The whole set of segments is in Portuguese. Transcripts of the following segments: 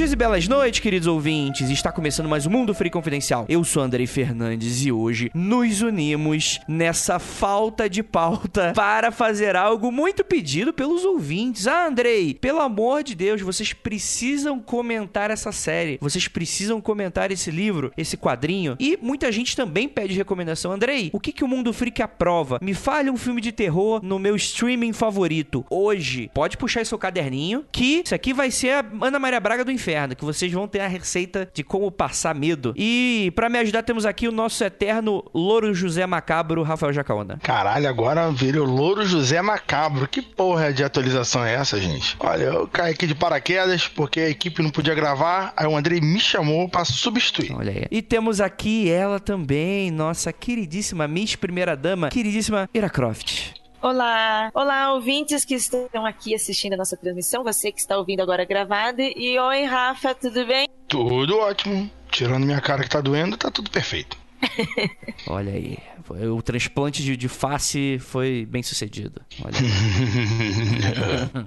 Dias e belas noites, queridos ouvintes. Está começando mais um Mundo Free Confidencial. Eu sou Andrei Fernandes e hoje nos unimos nessa falta de pauta para fazer algo muito pedido pelos ouvintes. Ah, Andrei, pelo amor de Deus, vocês precisam comentar essa série. Vocês precisam comentar esse livro, esse quadrinho. E muita gente também pede recomendação. Andrei, o que, que o Mundo Freak aprova? Me fale um filme de terror no meu streaming favorito. Hoje, pode puxar seu caderninho, que isso aqui vai ser a Ana Maria Braga do Inferno, que vocês vão ter a receita de como passar medo. E para me ajudar, temos aqui o nosso eterno Louro José Macabro, Rafael Jacaona. Caralho, agora virou Louro José Macabro. Que porra de atualização é essa, gente? Olha, eu caí aqui de paraquedas porque a equipe não podia gravar, aí o Andrei me chamou para substituir. Olha aí. E temos aqui ela também, nossa queridíssima Miss Primeira Dama, queridíssima Ira Croft. Olá! Olá, ouvintes que estão aqui assistindo a nossa transmissão, você que está ouvindo agora gravada. E oi, Rafa, tudo bem? Tudo ótimo. Tirando minha cara que tá doendo, tá tudo perfeito. Olha aí. O transplante de, de face foi bem sucedido. Olha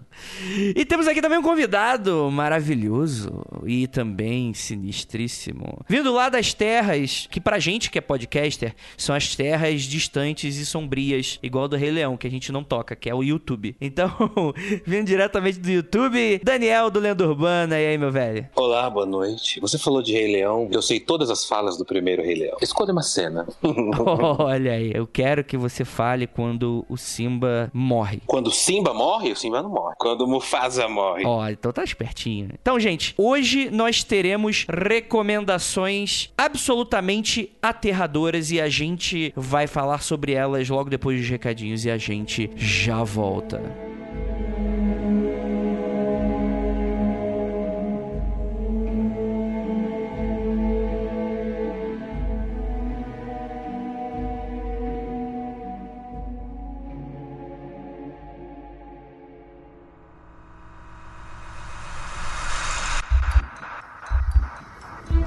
e temos aqui também um convidado maravilhoso e também sinistríssimo. Vindo lá das terras, que pra gente que é podcaster, são as terras distantes e sombrias, igual do Rei Leão, que a gente não toca, que é o YouTube. Então, vindo diretamente do YouTube, Daniel do Lenda Urbana. E aí, meu velho? Olá, boa noite. Você falou de Rei Leão, eu sei todas as falas do primeiro Rei Leão. Escolha uma cena. Olha aí, eu quero que você fale quando o Simba morre. Quando o Simba morre, o Simba não morre. Quando o Mufasa morre. Ó, então tá espertinho. Então, gente, hoje nós teremos recomendações absolutamente aterradoras e a gente vai falar sobre elas logo depois dos recadinhos e a gente já volta.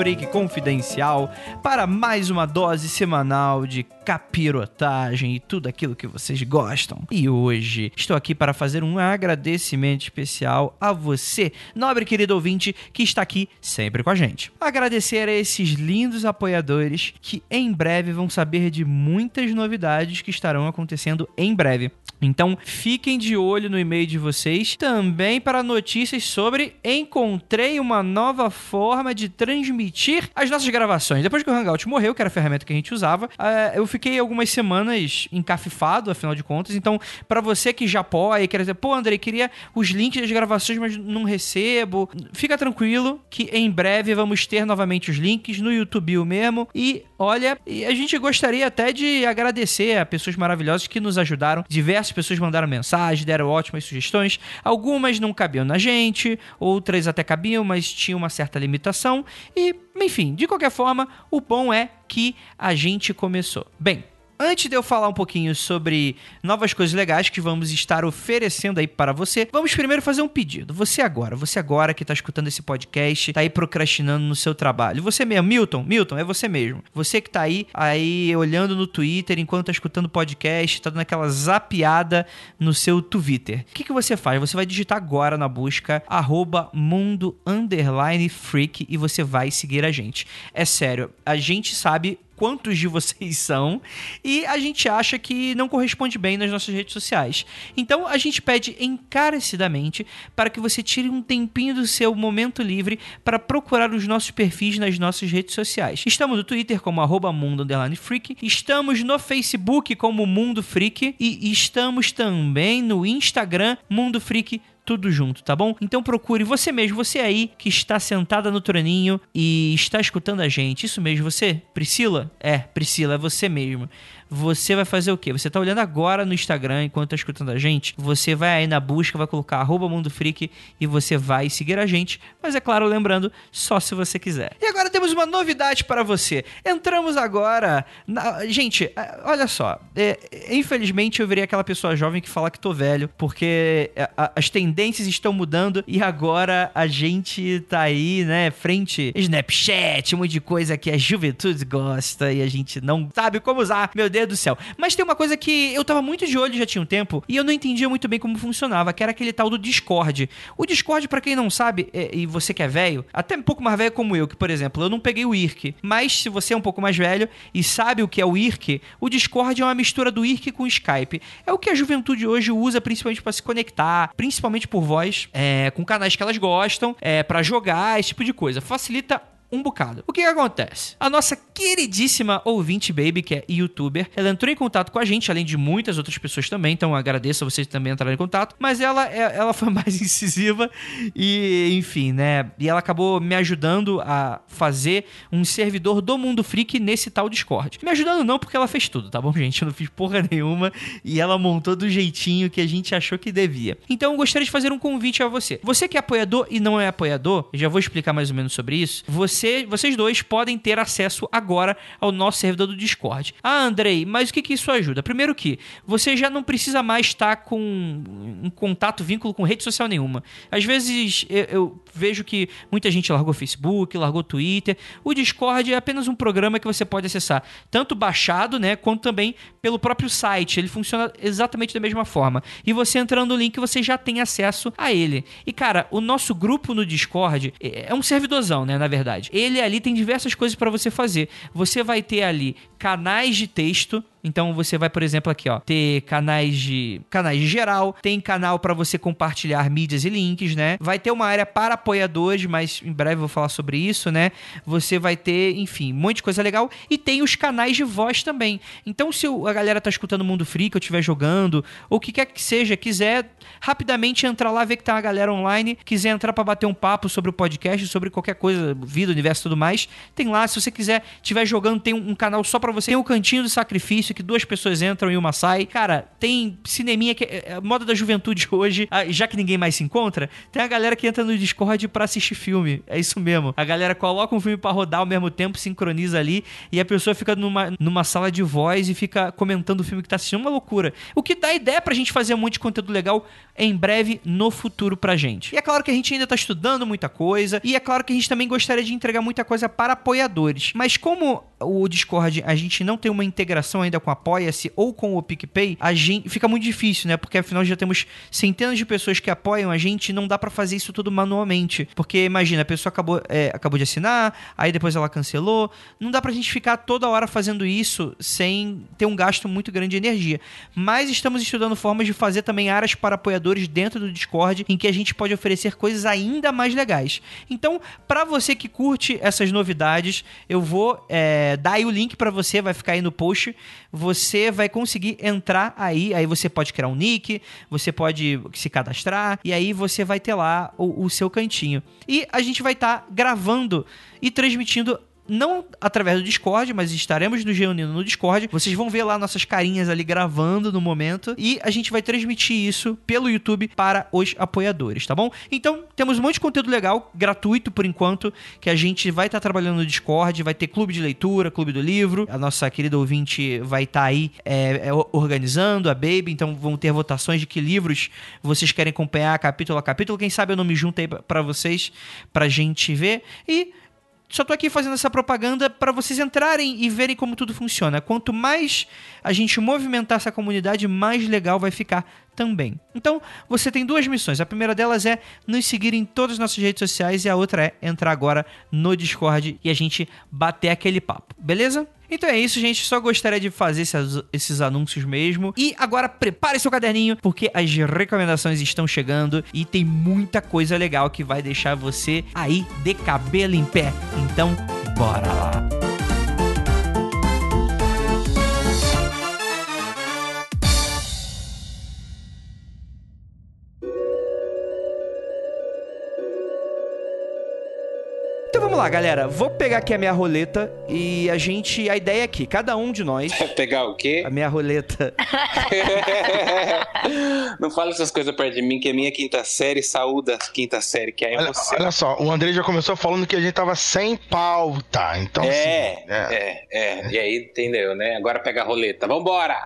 Freak Confidencial para mais uma dose semanal de capirotagem e tudo aquilo que vocês gostam. E hoje estou aqui para fazer um agradecimento especial a você, nobre querido ouvinte, que está aqui sempre com a gente. Agradecer a esses lindos apoiadores que em breve vão saber de muitas novidades que estarão acontecendo em breve. Então, fiquem de olho no e-mail de vocês também para notícias sobre encontrei uma nova forma de transmitir as nossas gravações. Depois que o Hangout morreu, que era a ferramenta que a gente usava, eh, eu fiquei algumas semanas encafifado, afinal de contas. Então, para você que já apoia e quer dizer, pô, André, queria os links das gravações, mas não recebo, fica tranquilo que em breve vamos ter novamente os links no YouTube mesmo. E olha, a gente gostaria até de agradecer a pessoas maravilhosas que nos ajudaram. Diversas pessoas mandaram mensagem, deram ótimas sugestões. Algumas não cabiam na gente, outras até cabiam, mas tinham uma certa limitação. E, enfim, de qualquer forma, o bom é que a gente começou. Bem, Antes de eu falar um pouquinho sobre novas coisas legais que vamos estar oferecendo aí para você, vamos primeiro fazer um pedido. Você agora, você agora que está escutando esse podcast, tá aí procrastinando no seu trabalho. Você mesmo, Milton, Milton, é você mesmo. Você que tá aí, aí olhando no Twitter enquanto tá escutando podcast, tá dando aquela zapiada no seu Twitter. O que, que você faz? Você vai digitar agora na busca arroba mundo underline freak e você vai seguir a gente. É sério, a gente sabe quantos de vocês são e a gente acha que não corresponde bem nas nossas redes sociais. Então a gente pede encarecidamente para que você tire um tempinho do seu momento livre para procurar os nossos perfis nas nossas redes sociais. Estamos no Twitter como arroba mundo freak, estamos no Facebook como Mundo Freak e estamos também no Instagram Mundo Freak tudo junto, tá bom? Então procure você mesmo, você aí que está sentada no troninho e está escutando a gente. Isso mesmo, você? Priscila? É, Priscila, é você mesmo você vai fazer o quê? Você tá olhando agora no Instagram enquanto tá escutando a gente, você vai aí na busca, vai colocar arroba Mundo Freak e você vai seguir a gente, mas é claro, lembrando, só se você quiser. E agora temos uma novidade para você. Entramos agora na... Gente, é, olha só, é, infelizmente eu virei aquela pessoa jovem que fala que tô velho, porque é, as tendências estão mudando e agora a gente tá aí, né, frente Snapchat, um monte de coisa que a juventude gosta e a gente não sabe como usar. Meu Deus, Deus do céu. Mas tem uma coisa que eu tava muito de olho já tinha um tempo e eu não entendia muito bem como funcionava, que era aquele tal do Discord. O Discord, para quem não sabe, é, e você que é velho, até um pouco mais velho como eu, que por exemplo, eu não peguei o IRC, mas se você é um pouco mais velho e sabe o que é o IRC, o Discord é uma mistura do IRC com o Skype. É o que a juventude hoje usa principalmente para se conectar, principalmente por voz, é, com canais que elas gostam, é, para jogar, esse tipo de coisa. Facilita um bocado. O que, que acontece? A nossa queridíssima ouvinte baby, que é youtuber, ela entrou em contato com a gente, além de muitas outras pessoas também, então agradeço a vocês também entrarem em contato, mas ela, é, ela foi mais incisiva e, enfim, né? E ela acabou me ajudando a fazer um servidor do Mundo Freak nesse tal Discord. Me ajudando não, porque ela fez tudo, tá bom, gente? Eu não fiz porra nenhuma e ela montou do jeitinho que a gente achou que devia. Então eu gostaria de fazer um convite a você. Você que é apoiador e não é apoiador, já vou explicar mais ou menos sobre isso. Você você, vocês dois podem ter acesso agora ao nosso servidor do Discord. Ah, Andrei, mas o que, que isso ajuda? Primeiro que você já não precisa mais estar com um contato, vínculo com rede social nenhuma. Às vezes eu, eu vejo que muita gente largou Facebook, largou Twitter. O Discord é apenas um programa que você pode acessar, tanto baixado, né, quanto também pelo próprio site. Ele funciona exatamente da mesma forma. E você entrando no link, você já tem acesso a ele. E cara, o nosso grupo no Discord é, é um servidorzão, né, na verdade ele ali tem diversas coisas para você fazer. Você vai ter ali canais de texto então você vai, por exemplo, aqui, ó, ter canais de canais de geral, tem canal para você compartilhar mídias e links, né? Vai ter uma área para apoiadores, mas em breve eu vou falar sobre isso, né? Você vai ter, enfim, um monte de coisa legal e tem os canais de voz também. Então se a galera tá escutando o Mundo Freak, eu estiver jogando, ou o que quer que seja, quiser rapidamente entrar lá, ver que tá uma galera online, quiser entrar para bater um papo sobre o podcast, sobre qualquer coisa, vida, universo tudo mais, tem lá, se você quiser, estiver jogando, tem um, um canal só para você, tem o cantinho do sacrifício que duas pessoas entram e uma sai. Cara, tem cineminha que é, é moda da juventude hoje, já que ninguém mais se encontra, tem a galera que entra no Discord para assistir filme. É isso mesmo. A galera coloca um filme para rodar ao mesmo tempo, sincroniza ali e a pessoa fica numa, numa sala de voz e fica comentando o filme que tá assistindo. Uma loucura. O que dá ideia pra gente fazer de conteúdo legal em breve no futuro pra gente. E é claro que a gente ainda tá estudando muita coisa e é claro que a gente também gostaria de entregar muita coisa para apoiadores. Mas como o Discord a gente não tem uma integração ainda com Apoia-se ou com o PicPay, a gente fica muito difícil, né? Porque afinal já temos centenas de pessoas que apoiam a gente e não dá para fazer isso tudo manualmente. Porque imagina, a pessoa acabou, é, acabou de assinar, aí depois ela cancelou. Não dá pra gente ficar toda hora fazendo isso sem ter um gasto muito grande de energia. Mas estamos estudando formas de fazer também áreas para apoiadores dentro do Discord em que a gente pode oferecer coisas ainda mais legais. Então, para você que curte essas novidades, eu vou é, dar aí o link para você, vai ficar aí no post você vai conseguir entrar aí. Aí você pode criar um nick, você pode se cadastrar e aí você vai ter lá o, o seu cantinho. E a gente vai estar tá gravando e transmitindo não através do Discord, mas estaremos nos reunindo no Discord. Vocês vão ver lá nossas carinhas ali gravando no momento e a gente vai transmitir isso pelo YouTube para os apoiadores, tá bom? Então, temos um monte de conteúdo legal, gratuito por enquanto, que a gente vai estar tá trabalhando no Discord, vai ter clube de leitura, clube do livro. A nossa querida ouvinte vai estar tá aí é, é, organizando a Baby, então vão ter votações de que livros vocês querem acompanhar capítulo a capítulo. Quem sabe eu não me junto aí para vocês, pra gente ver. E só tô aqui fazendo essa propaganda para vocês entrarem e verem como tudo funciona. Quanto mais a gente movimentar essa comunidade, mais legal vai ficar também. Então, você tem duas missões. A primeira delas é nos seguir em todas as nossas redes sociais e a outra é entrar agora no Discord e a gente bater aquele papo. Beleza? Então é isso, gente. Só gostaria de fazer esses, esses anúncios mesmo. E agora prepare seu caderninho, porque as recomendações estão chegando e tem muita coisa legal que vai deixar você aí de cabelo em pé. Então, bora lá! Galera. Vou pegar aqui a minha roleta e a gente. A ideia é que cada um de nós. Pegar o quê? A minha roleta. Não fala essas coisas perto de mim, que é minha quinta série, saúde da quinta série, que aí é Olha, você. olha só, o André já começou falando que a gente tava sem pauta. Então, É, assim, é, é, E aí, entendeu, né? Agora pega a roleta. Vambora!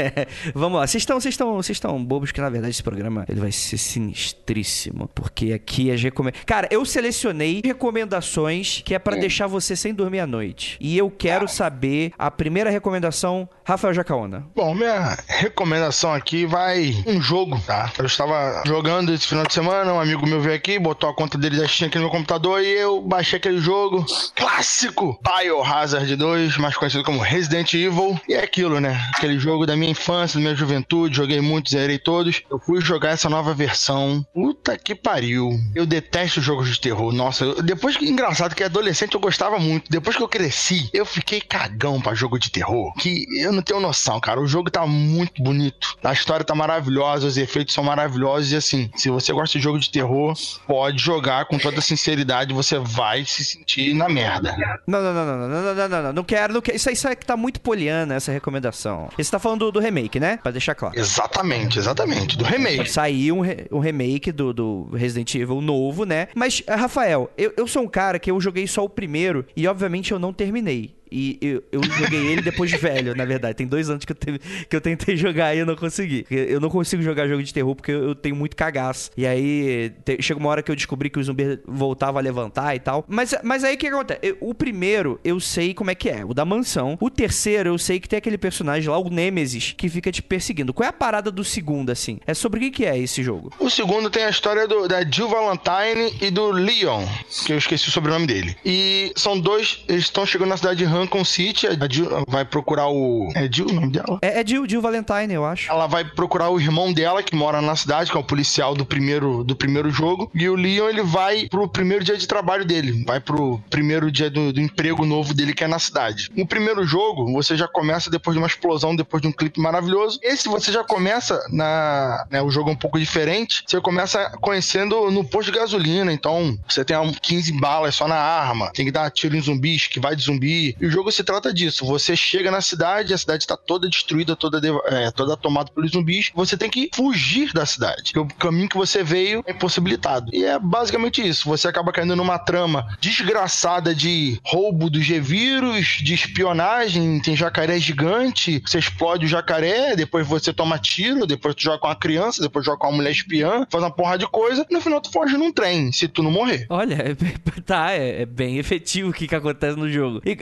Vamos lá, vocês estão, vocês estão, vocês estão bobos que na verdade esse programa ele vai ser sinistríssimo, porque aqui as recomendações. Cara, eu selecionei recomendações que é pra deixar você sem dormir à noite. E eu quero saber a primeira recomendação, Rafael Jacaona. Bom, minha recomendação aqui vai um jogo, tá? Eu estava jogando esse final de semana, um amigo meu veio aqui, botou a conta dele da Steam aqui no meu computador e eu baixei aquele jogo clássico, Biohazard 2, mais conhecido como Resident Evil. E é aquilo, né? Aquele jogo da minha infância, da minha juventude, joguei muito, zerei todos. Eu fui jogar essa nova versão. Puta que pariu. Eu detesto jogos de terror. Nossa, eu- depois que engraçado que adolescente eu gostava muito. Depois que eu cresci, eu fiquei cagão pra jogo de terror. Que eu não tenho noção, cara. O jogo tá muito bonito. A história tá maravilhosa, os efeitos são maravilhosos. E assim, se você gosta de jogo de terror, pode jogar com toda sinceridade. Você vai se sentir na merda. Não, não, não, não, não, não, não, não, não, não quero, não quero. Isso aí, isso aí que tá muito poliana, essa recomendação. Você tá falando do, do remake, né? Pra deixar claro. Exatamente, exatamente. Do remake. Saiu um, re- um remake do, do Resident Evil novo, né? Mas, Rafael, eu, eu sou um cara que eu joguei só o primeiro e, obviamente, eu não terminei. E eu, eu joguei ele depois de velho, na verdade. Tem dois anos que eu, teve- que eu tentei jogar e eu não consegui. Eu não consigo jogar jogo de terror porque eu, eu tenho muito cagaço. E aí, te- chega uma hora que eu descobri que o zumbi voltava a levantar e tal. Mas, mas aí o que acontece? Eu- o primeiro, eu sei como é que é. O da mansão. O terceiro, eu sei que tem aquele personagem lá, o Nemesis, que fica te perseguindo. Qual é a parada do segundo, assim? É sobre o que, que é esse jogo? O segundo tem a história do- da Jill Valentine e do Leon, que eu esqueci o sobrenome dele. E são dois, eles estão chegando na cidade de Rancon City. A Jill vai procurar o. É Jill o nome dela? É, é Jill, Jill Valentine, eu acho. Ela vai procurar o irmão dela, que mora na cidade, que é o policial do primeiro, do primeiro jogo. E o Leon, ele vai pro primeiro dia de trabalho dele. Vai pro primeiro dia do, do emprego novo dele, que é na cidade. No primeiro jogo, você já começa depois de uma explosão, depois de um clipe maravilhoso. Esse você já começa na. Né, o jogo é um pouco diferente. Você começa conhecendo no posto de gasolina. Então, você tem um 15 balas só na arma. Tem que dar tiro em zumbis, que vai de zumbi. E o jogo se trata disso. Você chega na cidade, a cidade está toda destruída, toda, é, toda tomada pelos zumbis. Você tem que fugir da cidade. O caminho que você veio é impossibilitado. E é basicamente isso. Você acaba caindo numa trama desgraçada de roubo dos G-Vírus, de espionagem, tem jacaré gigante, você explode o jacaré, depois você toma tiro, depois tu joga com uma criança, depois joga com uma mulher espiã, faz uma porrada de coisa, e no final tu foge num trem, se tu não morrer. Olha, tá, é, é bem efetivo o que, que acontece no jogo. E,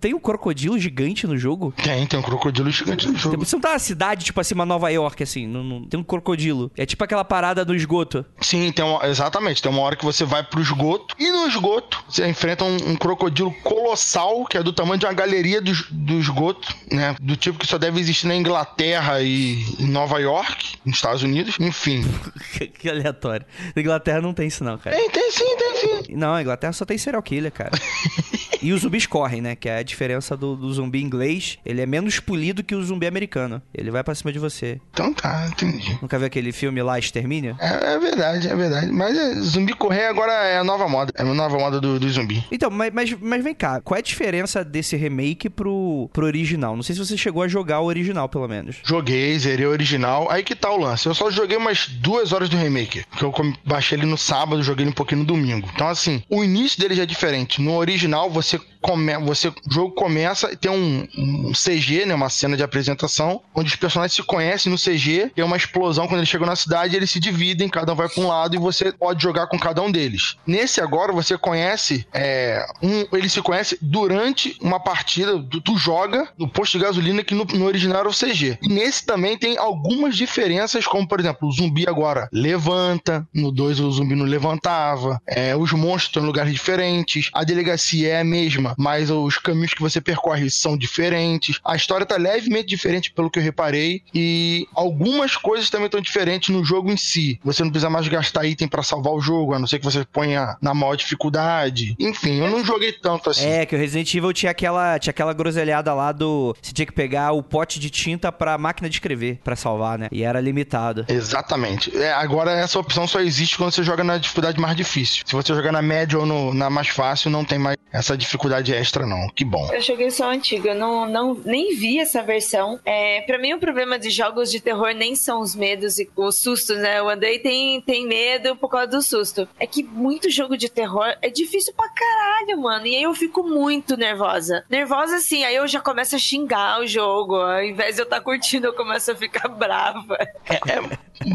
tem um crocodilo gigante no jogo? Tem, tem um crocodilo gigante no jogo. Você não tá na cidade, tipo assim, uma Nova York, assim, não, não- tem um crocodilo. É tipo aquela parada do esgoto. Sim, tem uma, exatamente. Tem uma hora que você vai pro esgoto e no esgoto você enfrenta um, um crocodilo colossal que é do tamanho de uma galeria do, do esgoto, né? Do tipo que só deve existir na Inglaterra e em Nova York, nos Estados Unidos. Enfim. que aleatório. Na Inglaterra não tem isso não, cara. Tem, tem sim, tem sim. Não, a Inglaterra só tem serial killer, cara. e os zumbis correm, né? Que é a diferença do, do zumbi inglês. Ele é menos polido que o zumbi americano. Ele vai pra cima de você. Então tá, entendi. Nunca viu aquele filme lá, Extermínio? É, é verdade, é verdade. Mas é, zumbi correr agora é a nova moda. É a nova moda do, do zumbi. Então, mas, mas, mas vem cá, qual é a diferença desse remake pro, pro original? Não sei se você chegou a jogar o original, pelo menos. Joguei, zerei o original. Aí que tá o lance. Eu só joguei umas duas horas do remake. Que eu baixei ele no sábado, joguei ele um pouquinho no domingo. Então, assim, o início dele já é diferente. No original, você você come, você, o jogo começa e tem um, um CG, né? Uma cena de apresentação, onde os personagens se conhecem no CG. Tem uma explosão quando eles chegam na cidade, eles se dividem, cada um vai pra um lado e você pode jogar com cada um deles. Nesse agora, você conhece. É, um, ele se conhece durante uma partida. Tu, tu joga no posto de gasolina que no, no original era o CG. E nesse também tem algumas diferenças, como por exemplo, o zumbi agora levanta, no 2 o zumbi não levantava, é, os monstros estão em lugares diferentes, a delegacia é a mesma, mas os caminhos que você percorre são diferentes. A história tá levemente diferente pelo que eu reparei e algumas coisas também estão diferentes no jogo em si. Você não precisa mais gastar item para salvar o jogo, a não ser que você ponha na maior dificuldade. Enfim, eu não joguei tanto assim. É, que o Resident Evil tinha aquela, tinha aquela groselhada lá do. Você tinha que pegar o pote de tinta pra máquina de escrever pra salvar, né? E era limitado. Exatamente. É, agora essa opção só existe quando você joga na dificuldade mais difícil. Se você jogar na média ou no- na mais fácil, não tem mais essa dificuldade extra, não. Que bom. Eu joguei só a antiga, eu não, não, nem vi essa versão. É, para mim, o problema de jogos de terror nem são os medos e os sustos, né? O Andrei tem, tem medo por causa do susto. É que muito jogo de terror é difícil pra caralho, mano. E aí eu fico muito nervosa. Nervosa assim, aí eu já começo a xingar o jogo. Ao invés de eu estar curtindo, eu começo a ficar brava.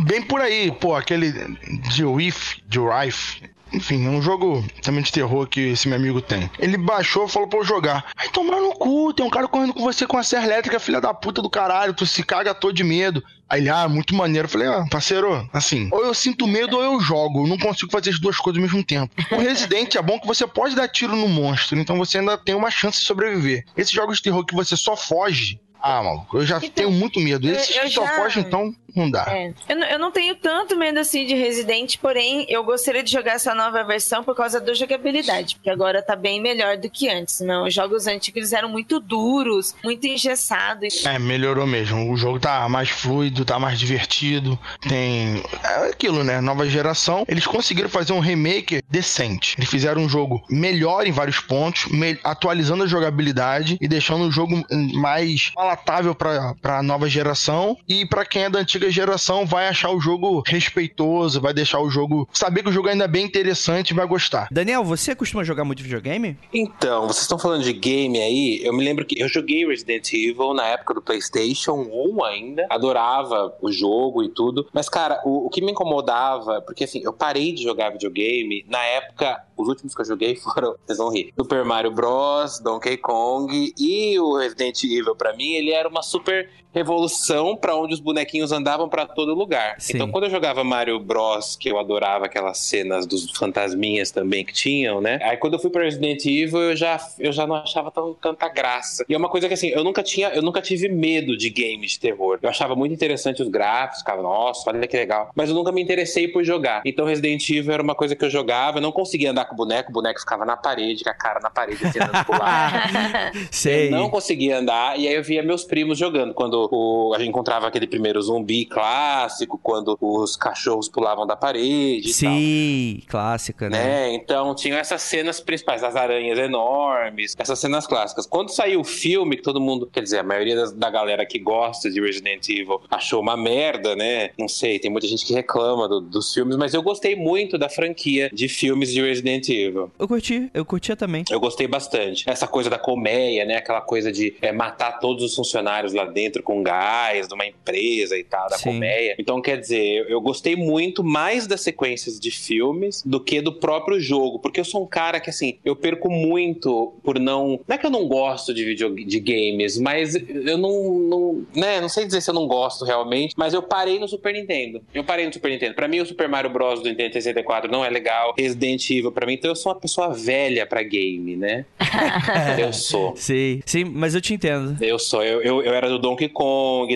Bem por aí, pô, aquele de Riff, de Rife. Enfim, é um jogo também de terror que esse meu amigo tem. Ele baixou e falou pra eu jogar. Aí tomar no cu, tem um cara correndo com você com a serra elétrica, filha da puta do caralho, tu se caga todo de medo. Aí ele, ah, muito maneiro. Eu falei, ah, parceiro, assim, ou eu sinto medo ou eu jogo. Eu não consigo fazer as duas coisas ao mesmo tempo. O Resident é bom que você pode dar tiro no monstro, então você ainda tem uma chance de sobreviver. Esses jogos de terror que você só foge. Ah, maluco, eu já Então, tenho muito medo. eu- Esses eu que só já- fogem, então, não dá. É. Eu, não- eu não tenho tanto medo assim de Resident, porém eu gostaria de jogar essa nova versão por causa da jogabilidade, porque agora tá bem melhor do que antes. Não, os jogos antigos eram muito duros, muito engessados. É, melhorou mesmo. O jogo tá mais fluido, tá mais divertido. Tem. É aquilo, né? Nova geração. Eles conseguiram fazer um remake decente. Eles fizeram um jogo melhor em vários pontos, atualizando a jogabilidade e deixando o jogo mais palatável pra, pra nova geração. E pra quem é da antiga geração, vai achar o jogo respeitoso, vai deixar o jogo. Saber que o jogo ainda é bem interessante e vai gostar. Daniel, você costuma jogar muito videogame? Então, vocês estão falando de game aí, eu me lembro que eu joguei Resident Evil na época do PlayStation 1 ainda, adorava o jogo e tudo, mas cara, o, o que me incomodava, porque assim, eu parei de jogar videogame, na época, os últimos que eu joguei foram, vocês vão rir, Super Mario Bros, Donkey Kong e o Resident Evil, pra mim, ele era uma super revolução pra onde os bonequinhos andavam pra todo lugar. Sim. Então, quando eu jogava Mario Bros, que eu adorava aquelas cenas dos fantasminhas também que tinham, né? Aí quando eu fui pra Resident Evil, eu já, eu já não achava tão tanta graça. E é uma coisa que assim, eu nunca tinha, eu nunca tive medo de games de terror. Eu achava muito interessante os gráficos, ficava, nossa, olha que legal. Mas eu nunca me interessei por jogar. Então Resident Evil era uma coisa que eu jogava, eu não conseguia andar com o boneco, o boneco ficava na parede, com a cara na parede, tentando pular. Sei. Eu não conseguia andar, e aí eu via meus primos jogando. Quando o- a gente encontrava aquele primeiro zumbi clássico, quando os cachorros pulavam da parede e tal. Sim, clássica, né? Né? Então tinham essas cenas principais, as aranhas enormes, essas cenas clássicas. Quando saiu o filme, que todo mundo, quer dizer, a maioria das- da galera que gosta de Resident Evil achou uma merda, né? Não sei, tem muita gente que reclama do- dos filmes, mas eu gostei muito da franquia de filmes de Resident Evil. Eu curti, eu curtia também. Eu gostei bastante. Essa coisa da colmeia, né? Aquela coisa de é, matar todos os funcionários lá dentro com gás, de uma empresa e tal, da Sim. colmeia. Então, quer dizer, eu, eu gostei muito mais das sequências de filmes do que do próprio jogo. Porque eu sou um cara que, assim, eu perco muito por não. Não é que eu não gosto de, video, de games, mas eu não, não. né? Não sei dizer se eu não gosto realmente, mas eu parei no Super Nintendo. Eu parei no Super Nintendo. Pra mim, o Super Mario Bros. do Nintendo 64 não é legal. Resident Evil, pra mim, então eu sou uma pessoa velha pra game, né? eu sou. Sim, sim, mas eu te entendo. Eu sou. Eu, eu, eu era do Donkey Kong,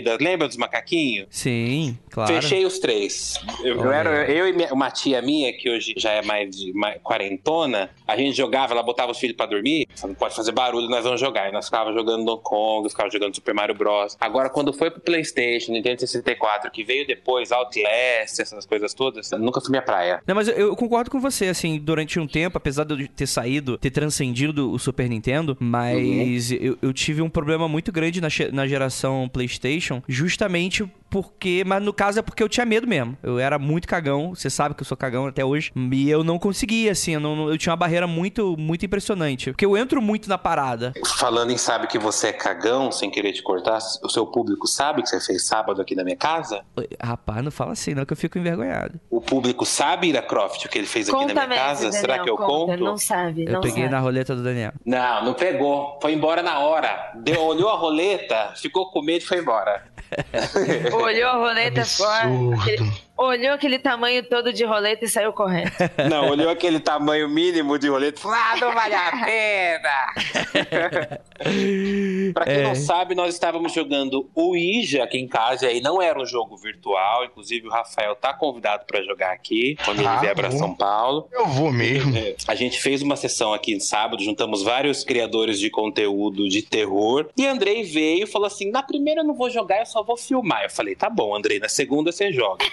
da, lembra dos macaquinhos? Sim, claro. Fechei os três. Eu, eu Olha. era, eu e minha- uma tia minha, que hoje já é mais de mais quarentona, a gente jogava, ela botava os filhos pra dormir, não pode fazer barulho, nós vamos jogar. E nós ficava jogando Donkey Kong, ficava jogando Super Mario Bros. Agora, quando foi pro Playstation, Nintendo 64, que veio depois, Outlast, essas coisas todas, nunca fui minha praia. Não, mas eu, eu concordo com você, assim, durante um tempo, apesar de eu ter saído, ter transcendido o Super Nintendo, mas eu, eu tive um problema muito grande na, na geração PlayStation, justamente porque. Mas no caso é porque eu tinha medo mesmo. Eu era muito cagão, você sabe que eu sou cagão até hoje, e eu não conseguia, assim, eu, não- eu tinha uma barreira muito, muito impressionante. Porque eu entro muito na parada. Falando em sabe que você é cagão, sem querer te cortar, o seu público sabe que você fez sábado aqui na minha casa? Rapaz, não fala assim, não, que eu fico envergonhado. O público sabe, Ira Croft, o que ele fez aqui Conta na minha mesmo, casa? Daniel, Será que eu conta. conto? Não sabe, Eu não peguei sabe. na roleta do Daniel. Não, não pegou. Foi embora na hora. Deu, olhou a roleta, ficou com medo e foi embora. Olhou a roleta fora. Olhou aquele tamanho todo de roleta e saiu correndo. Não, olhou aquele tamanho mínimo de roleta e falou: ah, não vale a pena. pra quem É. não sabe, nós estávamos jogando o Ija aqui em casa, e aí não era um jogo virtual. Inclusive, o Rafael tá convidado pra jogar aqui quando ele Ah, vier pra bom. São Paulo. Eu vou mesmo. É, A gente fez uma sessão aqui em sábado, juntamos vários criadores de conteúdo de terror. E Andrei veio e falou assim: na primeira eu não vou jogar, eu só vou filmar. Eu falei: tá bom, Andrei, na segunda você joga.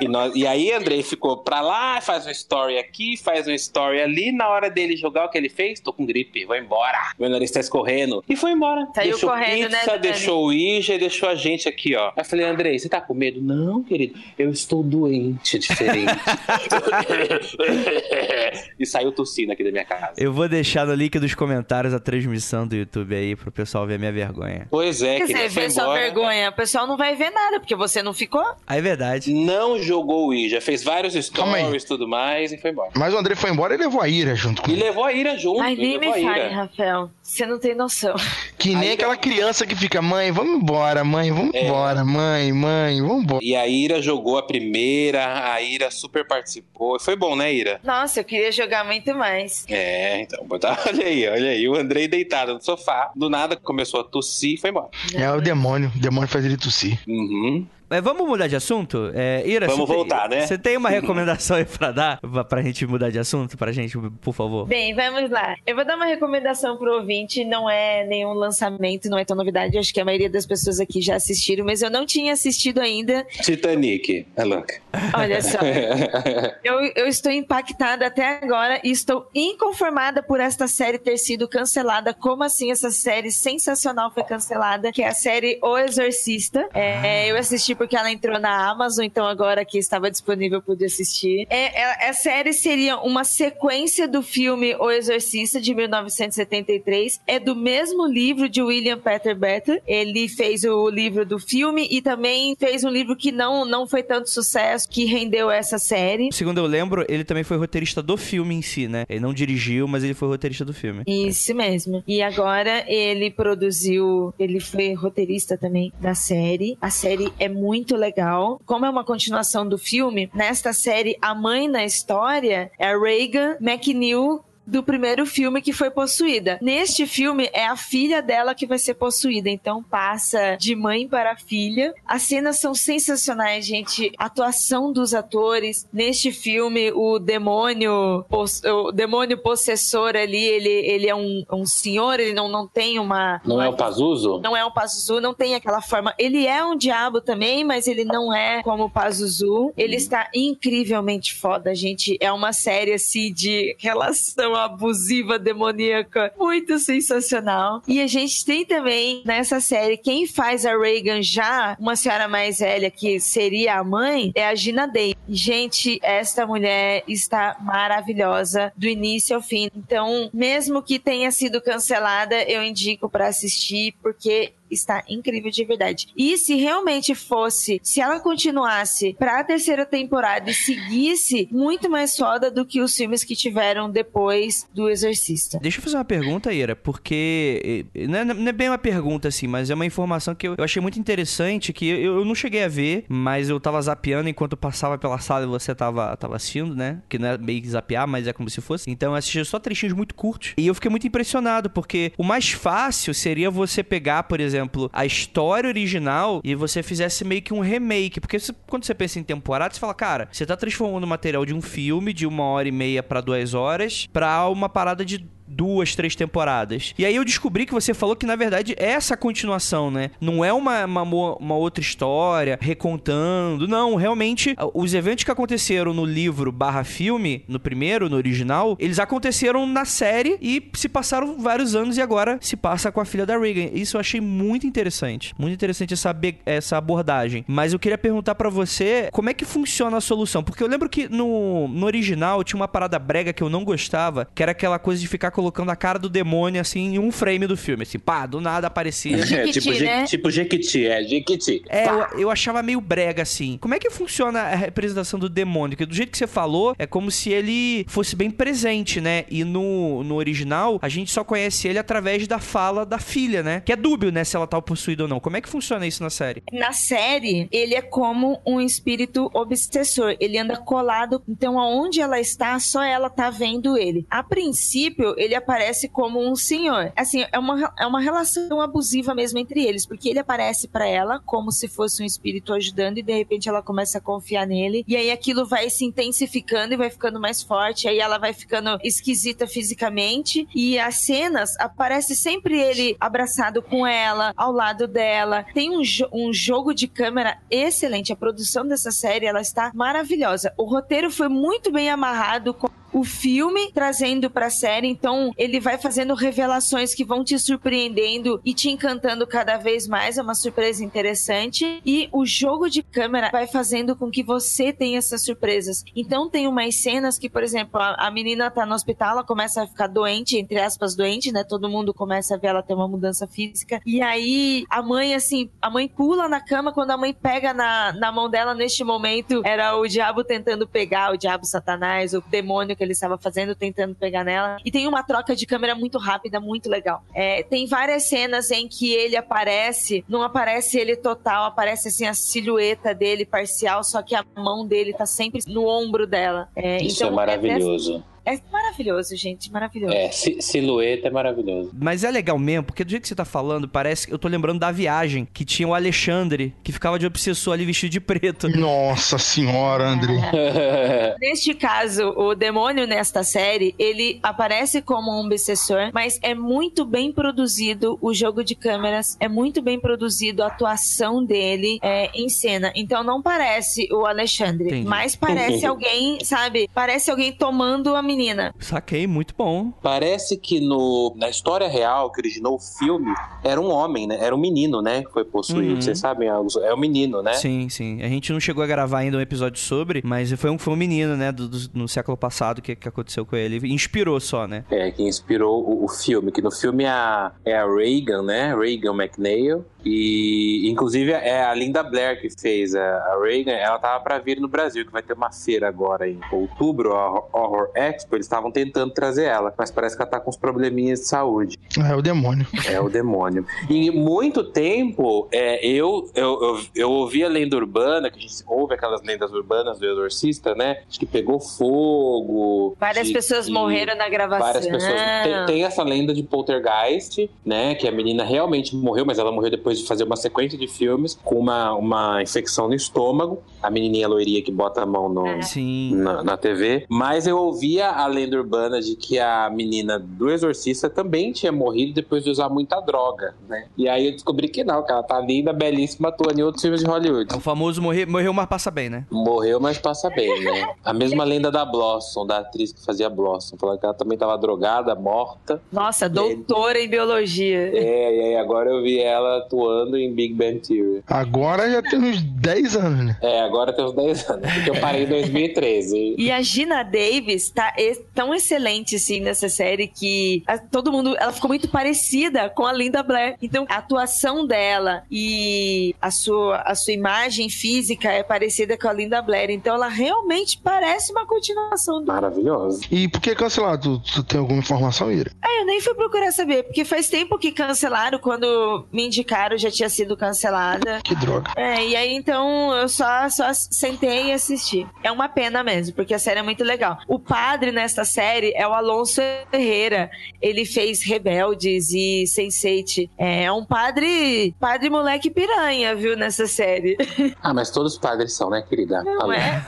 E, nós- e aí Andrei ficou pra lá, faz uma story aqui, faz uma story ali. Na hora dele jogar o que ele fez, tô com gripe, vou embora. Meu nariz tá escorrendo. E foi embora. Saiu deixou correndo, né, pizza, Dani? deixou o Ija e deixou a gente aqui, ó. Aí eu falei: Andrei, você tá com medo? Não, querido, eu estou doente, diferente. e saiu tossindo aqui da minha casa. Eu vou deixar no link dos comentários a transmissão do YouTube aí pro pessoal ver a minha vergonha. Pois é, Quer que dizer, foi vê sua vergonha. O pessoal não vai ver nada, porque você não ficou. Ah, é verdade. Não jogou o Ija, fez vários stories e tudo mais e foi embora. Mas o André foi embora e levou a ira junto com E ele. levou a Ira junto. Ai, e nem me fale. Rafael. Você não tem noção. Que nem Aí- aquela criança que fica, mãe, vamos embora, mãe, vamos É. embora, mãe, mãe, vamos embora. E a Ira jogou a primeira, a Ira super participou. Foi bom, né, Ira? Nossa, eu queria jogar muito mais. É, então, botar- olha aí, olha aí. O Andrei deitado no sofá, do nada começou a tossir e foi embora. É o demônio, o demônio faz ele tossir. Uhum. Mas vamos mudar de assunto? É, Ira, Vamos você tem- voltar, né? Você tem uma recomendação aí pra dar pra, pra gente mudar de assunto? Pra gente, por favor. Bem, vamos lá. Eu vou dar uma recomendação pro ouvinte, não é nenhum lançamento, não é tão novidade, eu acho que a maioria das pessoas aqui já assistiram, mas eu não tinha assistido ainda. Titanic. É louca. Olha só. Eu, eu estou impactada até agora e estou inconformada por esta série ter sido cancelada. Como assim essa série sensacional foi cancelada? Que é a série O Exorcista. É, eu assisti porque ela entrou na Amazon, então agora que estava disponível eu pude assistir. É, é- a série seria uma sequência do filme O Exorcista de 1973. É do mesmo livro de William Peter Better. Ele fez o livro do filme e também fez um livro que não, não foi tanto sucesso, que rendeu essa série. Segundo eu lembro, ele também foi roteirista do filme em si, né? Ele não dirigiu, mas ele foi roteirista do filme. Isso mesmo. E agora ele produziu, ele foi roteirista também da série. A série é muito legal. Como é uma continuação do filme, nesta série a mãe na história é a Reagan McNeil do primeiro filme que foi possuída. Neste filme é a filha dela que vai ser possuída, então passa de mãe para filha. As cenas são sensacionais, gente. A atuação dos atores neste filme, o demônio, o demônio possessor ali, ele, ele é um, um senhor, ele não, não tem uma Não é o Pazuzu? não é um Pazuzu, não tem aquela forma. Ele é um diabo também, mas ele não é como o Pazuzu. Ele está incrivelmente foda, gente. É uma série assim de relação abusiva, demoníaca, muito sensacional. E a gente tem também nessa série quem faz a Reagan já, uma senhora mais velha que seria a mãe, é a Gina Day. Gente, esta mulher está maravilhosa do início ao fim. Então, mesmo que tenha sido cancelada, eu indico para assistir porque está incrível de verdade. E se realmente fosse, se ela continuasse para a terceira temporada e seguisse muito mais foda do que os filmes que tiveram depois do Exorcista. Deixa eu fazer uma pergunta, Ira, porque eh, não é, não é bem uma pergunta assim, mas é uma informação que eu, eu achei muito interessante, que eu, eu não cheguei a ver, mas eu tava zapeando enquanto passava pela sala e você tava, tava assistindo, né? Que não é meio que zapear, mas é como se fosse. Então eu assisti só trechinhos muito curtos. E eu fiquei muito impressionado, porque o mais fácil seria você pegar, por exemplo, a história original e você fizesse meio que um remake. Porque você- quando você pensa em temporada, você fala, cara, você tá transformando o material de um filme de uma hora e meia pra duas horas pra uma parada de duas, três temporadas. E aí eu descobri que você falou que, na verdade, é essa continuação, né? Não é uma, uma, uma outra história recontando. Não, realmente, os eventos que aconteceram no livro barra filme, no primeiro, no original, eles aconteceram na série e se passaram vários anos e agora se passa com a filha da Reagan. Isso eu achei muito interessante. Muito interessante essa, essa abordagem. Mas eu queria perguntar pra você como é que funciona a solução. Porque eu lembro que no, no original tinha uma parada brega que eu não gostava, que era aquela coisa de ficar colocando colocando a cara do demônio, assim, em um frame do filme. Assim, pá, do nada aparecia. É, Jequiti, tipo, né? tipo Jequiti, é, Jequiti. É, eu, eu achava meio brega, assim. Como é que funciona a representação do demônio? Porque do jeito que você falou, é como se ele fosse bem presente, né? E no, no original, a gente só conhece ele através da fala da filha, né? Que é dúbio, né? Se ela tá possuída ou não. Como é que funciona isso na série? Na série, ele é como um espírito obsessor. Ele anda colado, então aonde ela está, só ela tá vendo ele. A princípio, ele aparece como um senhor. Assim, é uma, é uma relação abusiva mesmo entre eles, porque ele aparece pra ela como se fosse um espírito ajudando e de repente ela começa a confiar nele. E aí aquilo vai se intensificando e vai ficando mais forte. Aí ela vai ficando esquisita fisicamente. E as cenas aparece sempre ele abraçado com ela, ao lado dela. Tem um, um jogo de câmera excelente. A produção dessa série ela está maravilhosa. O roteiro foi muito bem amarrado com filme trazendo pra série, então ele vai fazendo revelações que vão te surpreendendo e te encantando cada vez mais, é uma surpresa interessante. E o jogo de câmera vai fazendo com que você tenha essas surpresas. Então tem umas cenas que, por exemplo, a, menina tá no hospital, ela começa a ficar doente, entre aspas, doente, né? Todo mundo começa a ver ela ter uma mudança física. E aí a mãe, assim, a mãe pula na cama quando a mãe pega na, na mão dela neste momento, era o diabo tentando pegar, o diabo satanás, o demônio que ele estava fazendo, tentando pegar nela. E tem uma troca de câmera muito rápida, muito legal. É, tem várias cenas em que ele aparece, não aparece ele total, aparece assim a silhueta dele parcial, só que a mão dele tá sempre no ombro dela. É, Isso então, é maravilhoso. É, é maravilhoso, gente, maravilhoso. É, si- silhueta é maravilhoso. Mas é legal mesmo, porque do jeito que você tá falando, parece que eu tô lembrando da viagem que tinha o Alexandre, que ficava de obsessor ali vestido de preto. Nossa senhora, André. Neste caso, o demônio nesta série, ele aparece como um obsessor, mas é muito bem produzido o jogo de câmeras, é muito bem produzido a atuação dele é, em cena. Então não parece o Alexandre, Entendi. mas parece alguém, sabe? Parece alguém tomando a menina. Saquei, muito bom. Parece que no, na história real que originou o filme, era um homem, né? Era um menino, né? Que foi possuído. Uhum. Vocês sabem algo? É o menino, né? Sim, sim. A gente não chegou a gravar ainda um episódio sobre, mas foi um, foi um menino, né, do, do- no século passado que, que aconteceu com ele. Inspirou só, né? É, que inspirou o, o filme, que no filme é a, é a Reagan, né? Reagan McNeil. E inclusive é a Linda Blair que fez a, a Reagan. Ela tava pra vir no Brasil, que vai ter uma feira agora em outubro, a Horror Expo. Eles estavam tentando trazer ela, mas parece que ela tá com uns probleminhas de saúde. É o demônio. É o demônio. E muito tempo, é, eu, eu, eu, eu ouvi a lenda urbana, que a gente ouve aquelas lendas urbanas do exorcista, né? De que pegou fogo. Várias de pessoas morreram na gravação. Várias pessoas. Tem, tem essa lenda de poltergeist, né? Que a menina realmente morreu, mas ela morreu depois de fazer uma sequência de filmes com uma, uma infecção no estômago. A menininha loiria que bota a mão no, Sim. na, na TV. Mas eu ouvia a lenda urbana de que a menina do Exorcista também tinha morrido depois de usar muita droga, né? E aí eu descobri que não, que ela tá linda, belíssima, atuando em outros filmes de Hollywood. É o famoso morrer, morreu, mas passa bem, né? Morreu, mas passa bem, né? A mesma lenda da Blossom, da atriz que fazia Blossom. Falando que ela também tava drogada, morta. Nossa, doutora em biologia. É, e aí agora eu vi ela atuando em Big Bang Theory. Agora já tem uns 10 anos, né? É, agora tem uns 10 anos, porque eu parei em 2013. E a Gina Davis tá tão excelente, assim, nessa série que a- todo mundo. Ela ficou muito parecida com a Linda Blair. Então, a atuação dela e a sua, a sua imagem física é parecida com a Linda Blair. Então, ela realmente parece uma continuação do. Maravilhoso. E por que cancelar? Tu, tu tem alguma informação, Ira? Ah, eu nem fui procurar saber, porque faz tempo que cancelaram. Quando me indicaram, já tinha sido cancelada. Que droga. É, e aí então eu só, só sentei e assisti. É uma pena mesmo, porque a série é muito legal. O padre nesta série é o Alonso Ferreira. Ele fez Rebeldes e Sense8. É um padre, padre moleque piranha, viu, nessa série. Ah, mas todos os padres são, né, querida? Não é?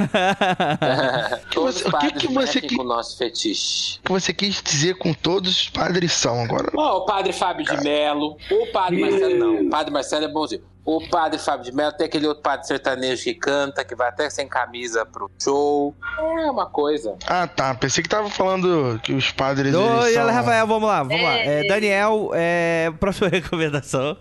todos os o que padres que você que- com o nosso fetiche. O que você quis dizer com todos os padres são agora? Ó, o padre Fábio de Melo. O padre Marcelo, não. Padre Marcelo é bonzinho. O padre Fábio de Melo tem aquele outro padre sertanejo que canta, que vai até sem camisa pro show. É uma coisa. Ah, tá. Pensei que tava falando que os padres. Oi, são... Rafael, vamos lá, vamos lá. É, Daniel, é, próxima recomendação.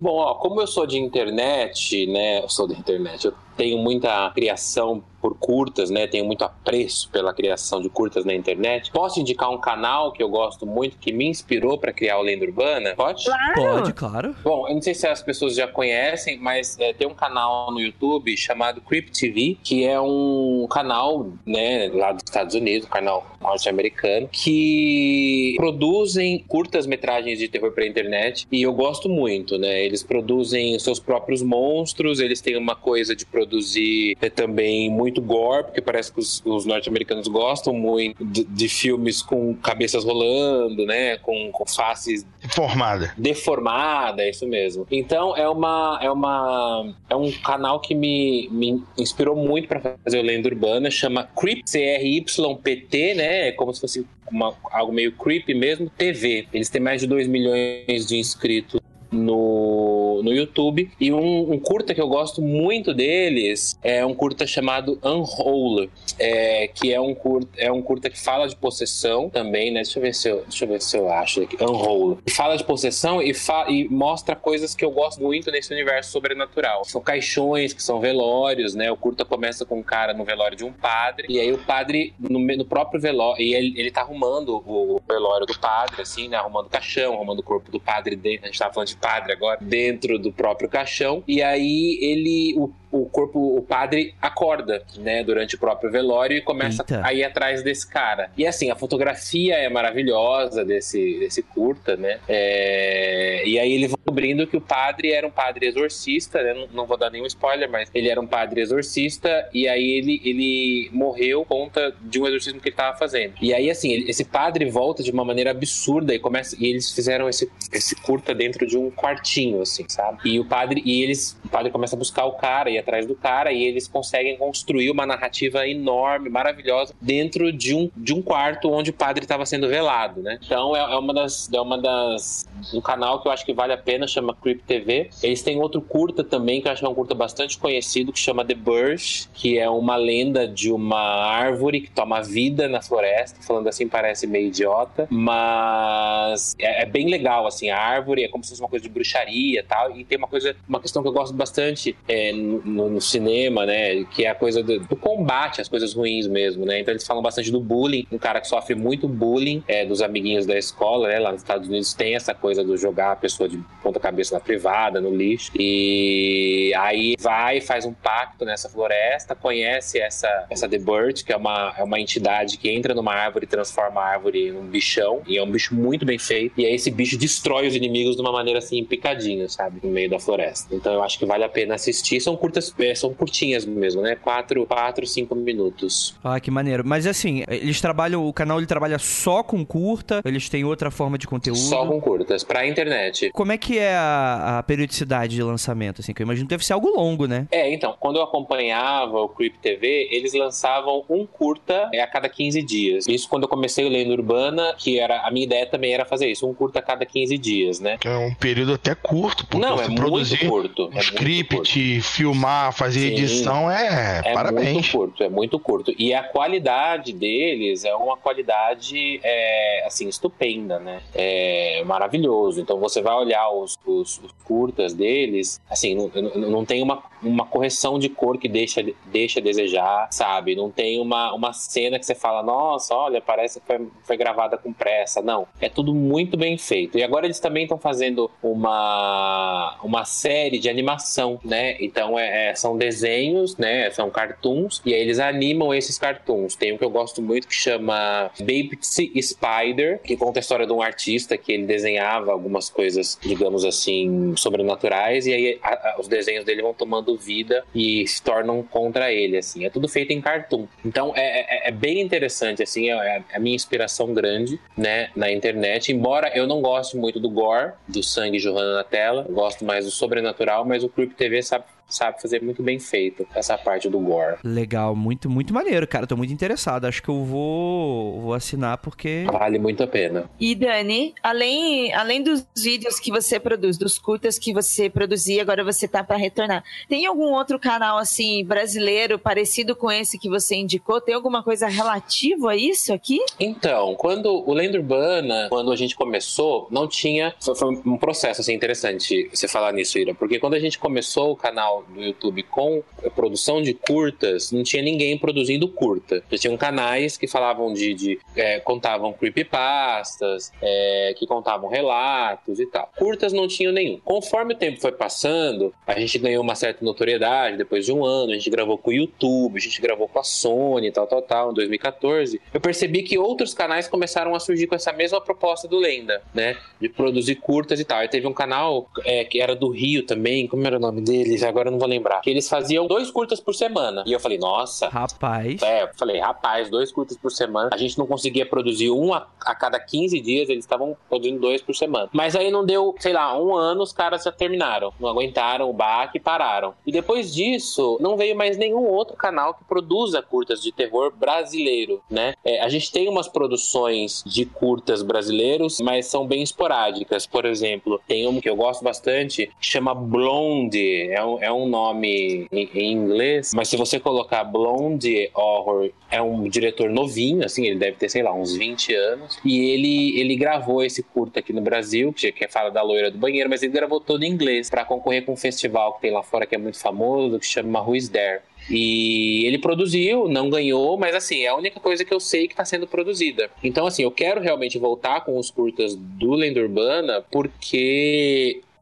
Bom, ó, como eu sou de internet, né? Eu sou da internet. Eu tenho muita criação por curtas, né? Tenho muito apreço pela criação de curtas na internet. Posso indicar um canal que eu gosto muito, que me inspirou para criar o Lenda Urbana? Pode? Claro. Pode, claro. Bom, eu não sei se as pessoas já conhecem, mas é, tem um canal no YouTube chamado Creep TV, que é um canal, né, lá dos Estados Unidos, um canal norte-americano, que produzem curtas-metragens de terror pra internet e eu gosto muito, né? Eles produzem seus próprios monstros, eles têm uma coisa de produzir é, também muito gore, porque parece que os, os norte-americanos gostam muito de, de, filmes com cabeças rolando, né? Com, com faces deformada. Deformada, é isso mesmo. Então é uma é uma é um canal que me, me inspirou muito para fazer o Lenda Urbana, chama Creep C R Y P T, né? É como se fosse uma, algo meio creepy mesmo, TV. Eles têm mais de 2 milhões de inscritos no, no YouTube. E um, um, curta que eu gosto muito deles é um curta chamado Unhole, é, que é um, curta, é um curta que fala de possessão também, né? Deixa eu ver se eu, deixa eu, ver se eu acho aqui. Unhole. Fala de possessão e, fa e mostra coisas que eu gosto muito nesse universo sobrenatural. São caixões, que são velórios, né? O curta começa com um cara no velório de um padre, e aí o padre, no, no próprio velório, e ele, ele tá arrumando o, o velório do padre, assim, né? Arrumando o caixão, arrumando o corpo do padre dentro. A gente tava falando de padre agora, dentro do próprio caixão. E aí ele, o o corpo, o padre acorda, né, durante o próprio velório e começa Eita. a ir atrás desse cara. E assim, a fotografia é maravilhosa desse, desse curta, né? É... E aí ele vai descobrindo que o padre era um padre exorcista, né? Não, não, vou dar nenhum spoiler, mas ele era um padre exorcista e aí ele, ele morreu por conta de um exorcismo que ele estava fazendo. E aí, assim, ele, esse padre volta de uma maneira absurda e começa. E eles fizeram esse, esse curta dentro de um quartinho, assim, sabe? E o padre, e eles, o padre começa a buscar o cara e atrás do cara e eles conseguem construir uma narrativa enorme, maravilhosa, dentro de um, de um quarto onde o padre estava sendo velado, né? Então é, é, uma das. É uma das. Um canal que eu acho que vale a pena, chama Creep TV. Eles têm outro curta também, que eu acho que é um curta bastante conhecido, que chama The Bush, que é uma lenda de uma árvore que toma vida na floresta. Falando assim parece meio idiota, mas é, é bem legal, assim, a árvore é como se fosse uma coisa de bruxaria e tal. E tem uma coisa, uma questão que eu gosto bastante é, no, no, cinema, né? Que é a coisa do, do, combate às coisas ruins mesmo, né? Então eles falam bastante do bullying, um cara que sofre muito bullying é, dos amiguinhos da escola, né? Lá nos Estados Unidos tem essa coisa do jogar a pessoa de ponta cabeça na privada, no lixo. E aí vai, faz um pacto nessa floresta, conhece essa, essa The Bird, que é uma, é uma entidade que entra numa árvore e transforma a árvore num bichão. E é um bicho muito bem feito. E aí esse bicho destrói os inimigos de uma maneira assim, picadinha, sabe? No meio da floresta. Então eu acho que vale a pena assistir. São curtas é, são curtinhas mesmo, né? Quatro, quatro, cinco minutos. Ah, que maneiro. Mas assim, eles trabalham, o canal ele trabalha só com curta, eles têm outra forma de conteúdo? Só com curtas, pra internet. Como é que é a, a periodicidade de lançamento, assim? Que eu imagino que deve ser algo longo, né? É, então, quando eu acompanhava o Creep TV, eles lançavam um curta a cada 15 dias. Isso quando eu comecei o Lenda Urbana, que era, a minha ideia também era fazer isso, um curta a cada 15 dias, né? É um período até curto, porque Não, é muito curto. Um é script, curto. filmar, fazer Sim, edição é, é parabéns. muito curto, é muito curto. E a qualidade deles é uma qualidade é, assim estupenda, né? É maravilhoso. Então você vai olhar os, os, os curtas deles, assim, não, não tem uma, uma correção de cor que deixa, deixa a desejar, sabe? Não tem uma, uma cena que você fala, nossa, olha, parece que foi, foi gravada com pressa. Não, é tudo muito bem feito. E agora eles também estão fazendo uma, uma série de animação, né? Então é, é são desenhos, né? São cartoons, e aí eles animam esses cartoons. Tem um que eu gosto muito que chama Baby Spider, que conta a história de um artista que ele desenhava algumas coisas, digamos assim, sobrenaturais, e aí a, a, os desenhos dele vão tomando vida e se tornam contra ele, assim. É tudo feito em cartoon. Então é, é, é bem interessante, assim, é, é a minha inspiração grande, né, na internet. Embora eu não goste muito do gore, do sangue jorrando na tela, gosto mais do sobrenatural, mas o Creep TV sabe sabe fazer muito bem feito essa parte do gore. Legal, muito, muito maneiro, cara. Tô muito interessado. Acho que eu vou, vou assinar porque. Vale muito a pena. E Dani, além, além dos vídeos que você produz, dos curtas que você produzia, agora você tá para retornar. Tem algum outro canal assim brasileiro parecido com esse que você indicou? Tem alguma coisa relativa a isso aqui? Então, quando o Lenda Urbana, quando a gente começou, não tinha. Foi um processo assim interessante você falar nisso, Ira, porque quando a gente começou o canal canal do YouTube com produção de curtas, não tinha ninguém produzindo curta. Já tinham canais que falavam de. de é, contavam creepypastas, é, que contavam relatos e tal. Curtas não tinham nenhum. Conforme o tempo foi passando, a gente ganhou uma certa notoriedade depois de um ano, a gente gravou com o YouTube, a gente gravou com a Sony, tal, tal, tal, em 2014. Eu percebi que outros canais começaram a surgir com essa mesma proposta do Lenda, né? De produzir curtas e tal. E teve um canal é, que era do Rio também, como era o nome deles? Agora eu não vou lembrar. Que eles faziam dois curtas por semana. E eu falei, nossa. Rapaz. É, eu falei, rapaz, dois curtas por semana. A gente não conseguia produzir um a, a cada 15 dias, eles estavam produzindo dois por semana. Mas aí não deu, sei lá, um ano, os caras já terminaram. Não aguentaram o baque e pararam. E depois disso, não veio mais nenhum outro canal que produza curtas de terror brasileiro, né? É, a gente tem umas produções de curtas brasileiros, mas são bem esporádicas. Por exemplo, tem um que eu gosto bastante, que chama Blonde. É um, é um nome em, em inglês, mas se você colocar Blonde Horror, é um diretor novinho, assim, ele deve ter, sei lá, uns 20 anos. E ele, ele gravou esse curta aqui no Brasil, que, que fala da loira do banheiro, mas ele gravou todo em inglês para concorrer com um festival que tem lá fora que é muito famoso, que chama Who's There. E ele produziu, não ganhou, mas assim, é a única coisa que eu sei que está sendo produzida. Então, assim, eu quero realmente voltar com os curtas do Lenda Urbana, porque é,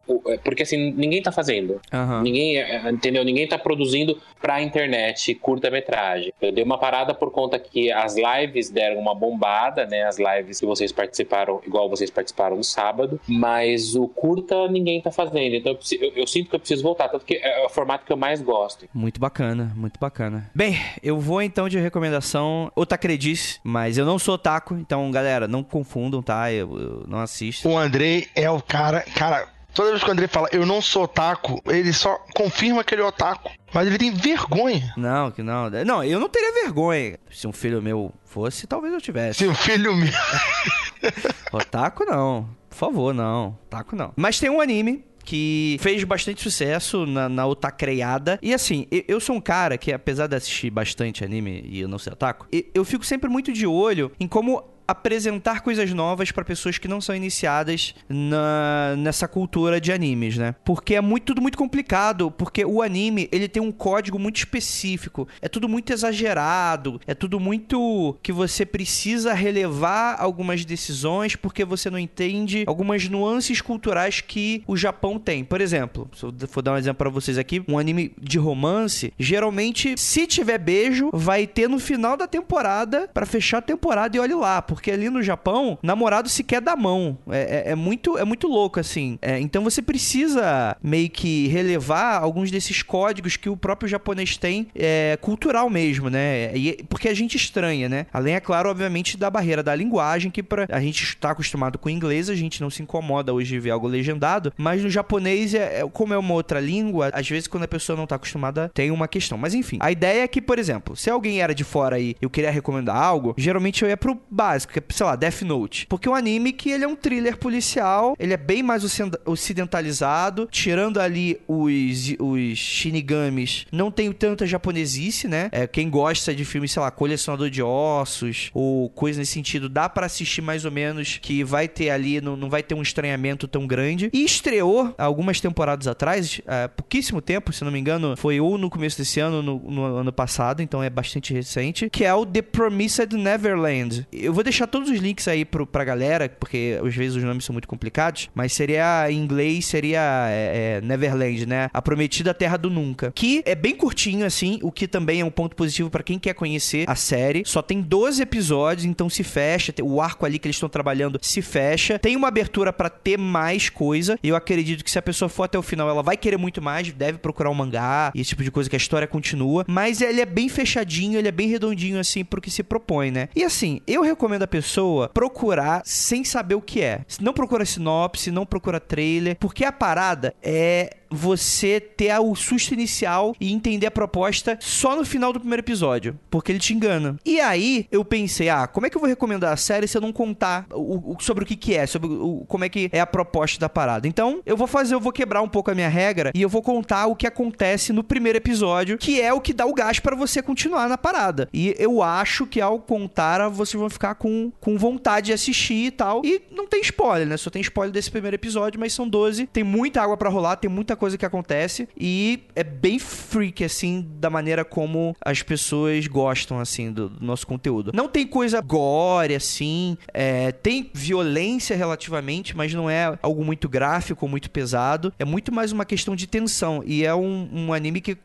porque assim, ninguém tá fazendo. Aham. Ninguém, é, entendeu? Ninguém tá produzindo pra internet curta-metragem. Eu dei uma parada por conta que as lives deram uma bombada, né? As lives que vocês participaram, igual vocês participaram no sábado, mas o curta ninguém tá fazendo. Então eu, preciso- eu- eu sinto que eu preciso voltar, tanto que é o formato que eu mais gosto. Muito bacana, muito bacana. Bem, eu vou então de recomendação Otacredice, mas eu não sou otaku, então galera, não confundam, tá? Eu, eu não assisto. O Andrei é o cara. Cara, toda vez que o Andrei fala eu não sou otaku, ele só confirma que ele é otaku. Mas ele tem vergonha. Não, que não. Não, eu não teria vergonha. Se um filho meu fosse, talvez eu tivesse. Seu filho meu. Otaku não. Por favor, não. Otaku não. Mas tem um anime que fez bastante sucesso na, na otacreada. E assim, eu, eu sou um cara que, apesar de assistir bastante anime e eu não ser otaku, e- eu fico sempre muito de olho em como apresentar coisas novas pra pessoas que não são iniciadas na, nessa cultura de animes, né? Porque é muito, tudo muito complicado, porque o anime, ele tem um código muito específico, é tudo muito exagerado, é tudo muito que você precisa relevar algumas decisões porque você não entende algumas nuances culturais que o Japão tem. Por exemplo, se eu for dar um exemplo pra vocês aqui, um anime de romance, geralmente se tiver beijo, vai ter no final da temporada pra fechar a temporada e olhe lá, porque ali no Japão, namorado se quer dar mão. É, é- é muito, é muito louco, assim. É, então você precisa meio que relevar alguns desses códigos que o próprio japonês tem, é, cultural mesmo, né? E- porque a gente estranha, né? Além, é claro, obviamente, da barreira da linguagem, que pra, a gente está acostumado com inglês, a gente não se incomoda hoje de ver algo legendado, mas no japonês, é, é- como é uma outra língua, às vezes quando a pessoa não tá acostumada, tem uma questão. Mas enfim, a ideia é que, por exemplo, se alguém era de fora e eu queria recomendar algo, geralmente eu ia pro básico, que é, sei lá, Death Note. Porque é um anime que ele é um thriller policial, ele é bem mais ociden- ocidentalizado, tirando ali os, os shinigamis, não tem tanta japonesice, né? É, quem gosta de filmes, sei lá, Colecionador de Ossos, ou coisa nesse sentido, dá pra assistir mais ou menos, que vai ter ali, não, não vai ter um estranhamento tão grande. E estreou algumas temporadas atrás, há pouquíssimo tempo, se não me engano, foi ou no começo desse ano, no, no ano passado, então é bastante recente, que é o The Promised Neverland. Eu vou deixar todos os links aí pro, pra galera, porque às vezes os nomes são muito complicados, mas seria em inglês, seria é, é, Neverland, né? A Prometida Terra do Nunca. Que é bem curtinho, assim, o que também é um ponto positivo pra quem quer conhecer a série. Só tem 12 episódios, então se fecha. O arco ali que eles estão trabalhando se fecha. Tem uma abertura pra ter mais coisa. E eu acredito que se a pessoa for até o final, ela vai querer muito mais, deve procurar um mangá, esse tipo de coisa que a história continua. Mas ele é bem fechadinho, ele é bem redondinho, assim, pro que se propõe, né? E assim, eu recomendo a pessoa procurar sem saber o que é. Não procura sinopse, não procura trailer, porque a parada é você ter o susto inicial e entender a proposta só no final do primeiro episódio, porque ele te engana. E aí eu pensei, ah, como é que eu vou recomendar a série se eu não contar o, o- sobre o que que é, sobre o, como é que é a proposta da parada? Então, eu vou fazer, eu vou quebrar um pouco a minha regra e eu vou contar o que acontece no primeiro episódio, que é o que dá o gás pra você continuar na parada. E eu acho que ao contar, vocês vão ficar com, com vontade de assistir e tal. E não tem spoiler, né? Só tem spoiler desse primeiro episódio, mas são 12. Tem muita água pra rolar, tem muita coisa coisa que acontece e é bem freak, assim, da maneira como as pessoas gostam, assim, do, do nosso conteúdo. Não tem coisa gore, assim, é, tem violência relativamente, mas não é algo muito gráfico, muito pesado. É muito mais uma questão de tensão e é um, um anime que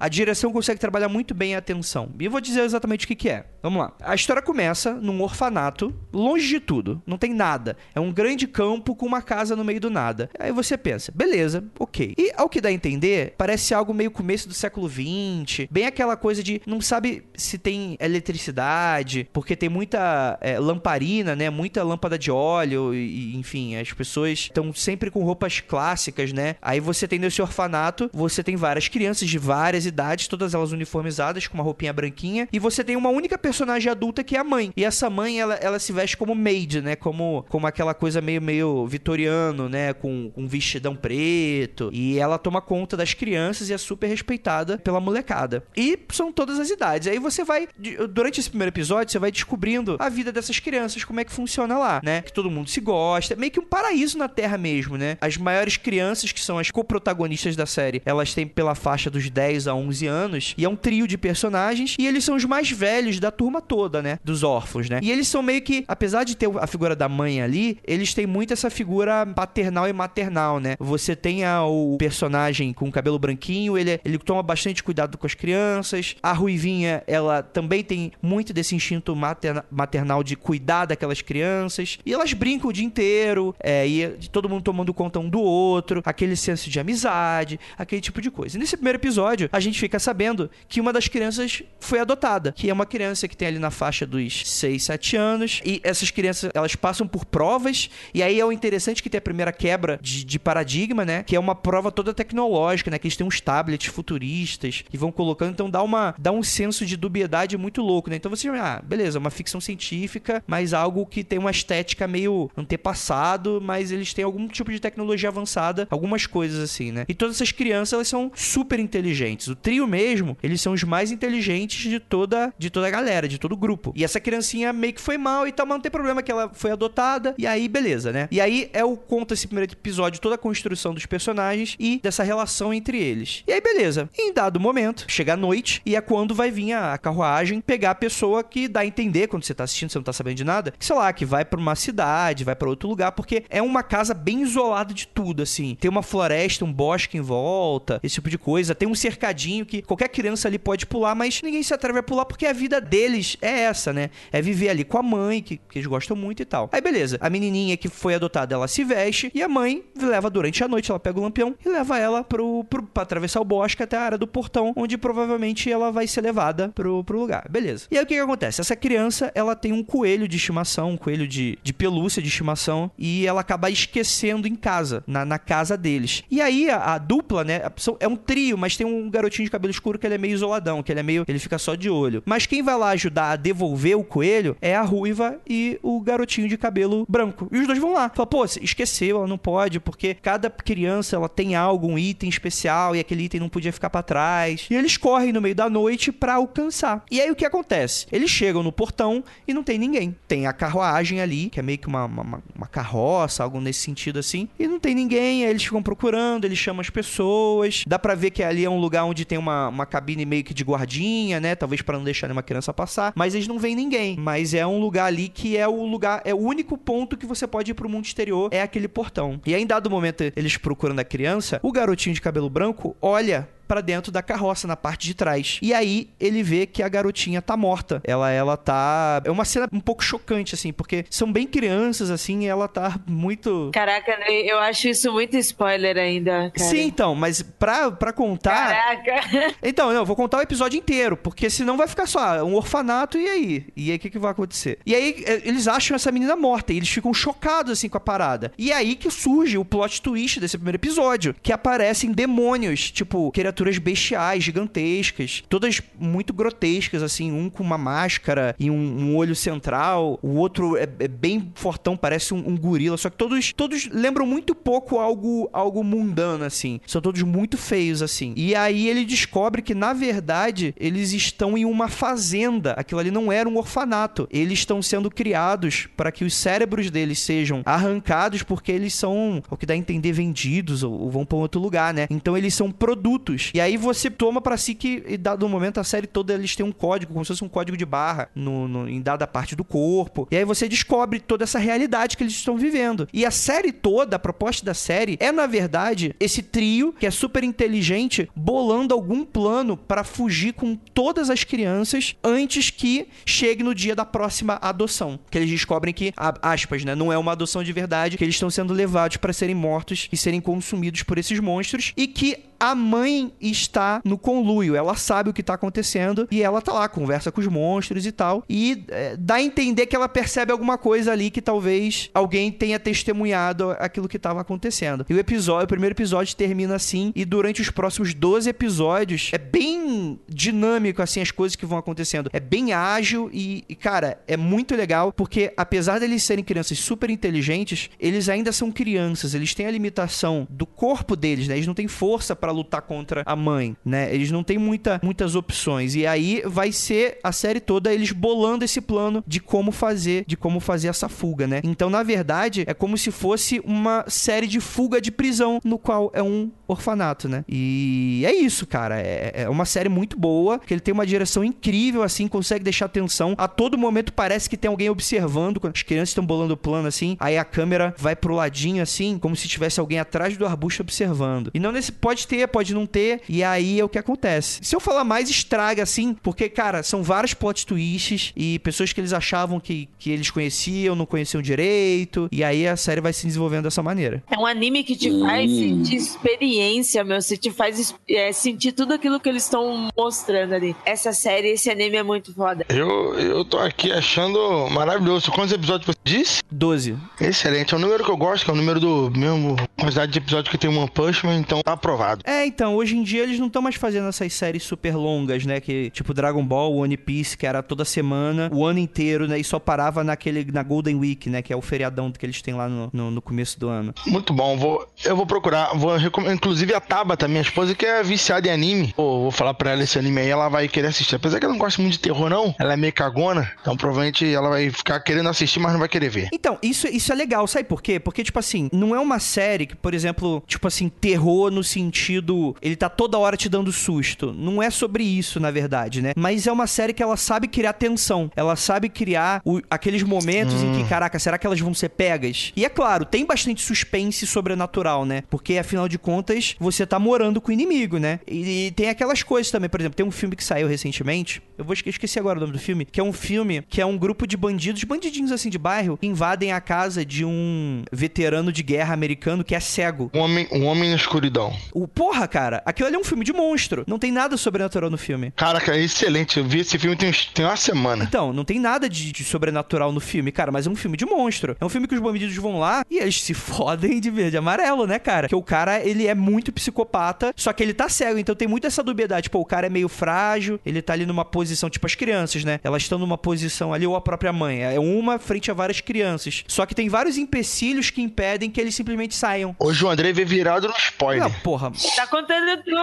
a direção consegue trabalhar muito bem a tensão. E eu vou dizer exatamente o que, que é. Vamos lá. A história começa num orfanato, longe de tudo, não tem nada. É um grande campo com uma casa no meio do nada. Aí você pensa, beleza, ok. E ao que dá a entender, parece algo meio começo do século XX, bem aquela coisa de não sabe se tem eletricidade, porque tem muita é, lamparina, né? Muita lâmpada de óleo, e, enfim, as pessoas estão sempre com roupas clássicas, né? Aí você tem nesse orfanato, você tem várias crianças de várias idades, todas elas uniformizadas, com uma roupinha branquinha, e você tem uma única personagem adulta que é a mãe. E essa mãe, ela, ela se veste como maid, né? Como, como aquela coisa meio, meio vitoriano, né? Com, com um vestidão preto. E ela toma conta das crianças e é super respeitada pela molecada. E são todas as idades. Aí você vai, durante esse primeiro episódio, você vai descobrindo a vida dessas crianças, como é que funciona lá, né? Que todo mundo se gosta. Meio que um paraíso na Terra mesmo, né? As maiores crianças, que são as coprotagonistas da série, elas têm pela faixa dos 10 a 11 anos. E é um trio de personagens. E eles são os mais velhos da turma toda, né? Dos órfãos, né? E eles são meio que, apesar de ter a figura da mãe ali, eles têm muito essa figura paternal e maternal, né? Você tem a, o personagem com cabelo branquinho, ele, ele toma bastante cuidado com as crianças. A Ruivinha, ela também tem muito desse instinto materna, maternal de cuidar daquelas crianças. E elas brincam o dia inteiro, é, e todo mundo tomando conta um do outro, aquele senso de amizade, aquele tipo de coisa. E nesse primeiro episódio, a gente fica sabendo que uma das crianças foi adotada, que é uma criança que tem ali na faixa dos 6, 7 anos. E essas crianças, elas passam por provas, e aí é o interessante que tem a primeira quebra de, de paradigma, né? Que é uma prova toda tecnológica, né? Que eles têm uns tablets futuristas e vão colocando, então dá, uma, dá um senso de dubiedade muito louco, né? Então você, ah, beleza, uma ficção científica, mas algo que tem uma estética meio antepassado, mas eles têm algum tipo de tecnologia avançada, algumas coisas assim, né? E todas essas crianças, elas são super inteligentes. O trio mesmo, eles são os mais inteligentes de toda, de toda a galera, de todo o grupo. E essa criancinha meio que foi mal e tal, mas não tem problema que ela foi adotada, e aí beleza, né? E aí é o conta esse primeiro episódio, toda a construção dos personagens e dessa relação entre eles. E aí beleza. Em dado momento, chega a noite e é quando vai vir a carruagem pegar a pessoa que dá a entender quando você tá assistindo, você não tá sabendo de nada, que sei lá, que vai para uma cidade, vai para outro lugar, porque é uma casa bem isolada de tudo, assim. Tem uma floresta, um bosque em volta, esse tipo de coisa. Tem um cercadinho que qualquer criança ali pode pular, mas ninguém se atreve a pular porque a vida deles é essa, né? É viver ali com a mãe, que, que eles gostam muito e tal. Aí beleza, a menininha que foi adotada, ela se veste e a mãe leva durante a noite, ela pega o lampião e leva ela pro, pro, pra atravessar o bosque até a área do portão, onde provavelmente ela vai ser levada pro, pro lugar. Beleza. E aí o que, que acontece? Essa criança, ela tem um coelho de estimação, um coelho de, de pelúcia de estimação, e ela acaba esquecendo em casa, na, na casa deles. E aí a, a dupla, né? É um trio, mas tem um garotinho de cabelo escuro que ele é meio isoladão, que ele é meio. ele fica só de olho. Mas quem vai lá ajudar a devolver o coelho é a ruiva e o garotinho de cabelo branco. E os dois vão lá. Fala, pô, esqueceu, ela não pode, porque cada criança ela tem algo, um item especial, e aquele item não podia ficar para trás. E eles correm no meio da noite para alcançar. E aí o que acontece? Eles chegam no portão e não tem ninguém. Tem a carruagem ali, que é meio que uma, uma, uma carroça, algo nesse sentido assim. E não tem ninguém, aí eles ficam procurando, eles chamam as pessoas. Dá pra ver que ali é um lugar onde tem uma, uma cabine meio que de guardinha, né? Talvez para não deixar nenhuma criança passar. Mas eles não veem ninguém. Mas é um lugar ali que é o lugar, é o único ponto que você pode ir pro mundo exterior, é aquele portão. E aí, em dado momento, eles procurando a criança, o garotinho de cabelo branco olha para dentro da carroça na parte de trás. E aí ele vê que a garotinha tá morta. Ela ela tá é uma cena um pouco chocante assim, porque são bem crianças assim, e ela tá muito Caraca, eu acho isso muito spoiler ainda, cara. Sim, então, mas pra, pra contar Caraca. Então, eu vou contar o episódio inteiro, porque senão vai ficar só um orfanato e aí? E aí o que, que vai acontecer? E aí eh, eles acham essa menina morta e eles ficam chocados assim com a parada. E é aí que surge o plot twist desse primeiro episódio, que aparecem demônios, tipo, criaturas criaturas bestiais, gigantescas, todas muito grotescas, assim, um com uma máscara e um, um olho central, o outro é, é bem fortão, parece um, um, gorila, só que todos, todos lembram muito pouco algo, algo mundano, assim. São todos muito feios, assim. E aí ele descobre que, na verdade, eles estão em uma fazenda. Aquilo ali não era um orfanato. Eles estão sendo criados para que os cérebros deles sejam arrancados porque eles são, o que dá a entender, vendidos ou, ou vão para outro lugar, né? Então eles são produtos. E aí você toma para si que, dado momento, a série toda eles têm um código, como se fosse um código de barra no, no, em dada parte do corpo. E aí você descobre toda essa realidade que eles estão vivendo. E a série toda, a proposta da série, é, na verdade, esse trio que é super inteligente bolando algum plano para fugir com todas as crianças antes que chegue no dia da próxima adoção. Que eles descobrem que, aspas, né, não é uma adoção de verdade, que eles estão sendo levados para serem mortos e serem consumidos por esses monstros e que a mãe está no conluio, ela sabe o que tá acontecendo e ela tá lá, conversa com os monstros e tal. E é, dá a entender que ela percebe alguma coisa ali que talvez alguém tenha testemunhado aquilo que estava acontecendo. E o episódio, o primeiro episódio termina assim, e durante os próximos 12 episódios é bem dinâmico assim as coisas que vão acontecendo. É bem ágil e, e cara, é muito legal porque apesar deles serem crianças super inteligentes, eles ainda são crianças, eles têm a limitação do corpo deles, né? Eles não têm força para lutar contra a mãe, né? Eles não têm muita, muitas opções. E aí vai ser a série toda eles bolando esse plano de como fazer, de como fazer essa fuga, né? Então, na verdade, é como se fosse uma série de fuga de prisão, no qual é um orfanato, né? E é isso, cara. É, é uma série muito boa, que ele tem uma direção incrível, assim, consegue deixar atenção. A todo momento parece que tem alguém observando, quando as crianças estão bolando o plano, assim, aí a câmera vai pro ladinho, assim, como se tivesse alguém atrás do arbusto observando. E não nesse pode ter, pode não ter, e aí é o que acontece. Se eu falar mais, estraga, assim, porque, cara, são vários plot twists e pessoas que eles achavam que, que eles conheciam, não conheciam direito, e aí a série vai se desenvolvendo dessa maneira. É um anime que te faz sentir experiência, meu, se te faz é, sentir tudo aquilo que eles estão mostrando ali. Essa série, esse anime é muito foda. Eu, eu tô aqui achando maravilhoso. Quantos episódios você disse? Doze. Excelente. É o número que eu gosto, que é o número do mesmo quantidade de episódios que tem One Punch Man, então tá aprovado. É, então, hoje em dia eles não estão mais fazendo essas séries super longas, né? Que, tipo Dragon Ball, One Piece, que era toda semana, o ano inteiro, né? E só parava naquele, na Golden Week, né? Que é o feriadão que eles têm lá no, no, no começo do ano. Muito bom. Vou, eu vou procurar. Vou Inclusive a Tabata, minha esposa, que é viciada em anime. Pô, vou falar pra ela esse anime aí, ela vai querer assistir. Apesar que ela não gosta muito de terror, não. Ela é meio cagona. Então provavelmente ela vai ficar querendo assistir, mas não vai querer ver. Então, isso, isso é legal, sabe por quê? Porque, tipo assim, não é uma série que, por exemplo, tipo assim, terror no sentido. Ele tá toda hora te dando susto. Não é sobre isso, na verdade, né? Mas é uma série que ela sabe criar tensão. Ela sabe criar o, aqueles momentos hum. em que, caraca, será que elas vão ser pegas? E é claro, tem bastante suspense sobrenatural, né? Porque afinal de contas, você tá morando com o inimigo, né? E, e tem aquelas coisas também, por exemplo, tem um filme que saiu recentemente. Eu vou esqueci agora o nome do filme, que é um filme que é um grupo de bandidos, bandidinhos assim de bairro, que invadem a casa de um veterano de guerra americano que é cego. Um homem, um homem na escuridão. O porra, cara, aquilo ali é um filme de monstro. Não tem nada sobrenatural no filme. Cara, é excelente. Eu vi esse filme tem, tem uma semana. Então, não tem nada de, de sobrenatural no filme, cara, mas é um filme de monstro. É um filme que os bandidos vão lá e eles se fodem de verde e amarelo, né, cara? Que o cara, ele é muito psicopata, só que ele tá cego, então tem muito essa dubiedade. Pô, o cara é meio frágil, ele tá ali numa posição, tipo as crianças, né? Elas estão numa posição ali, ou a própria mãe. É uma frente a várias crianças. Só que tem vários empecilhos que impedem que eles simplesmente saiam. Hoje o André veio virado no spoiler. Não, porra. Tá contando tudo.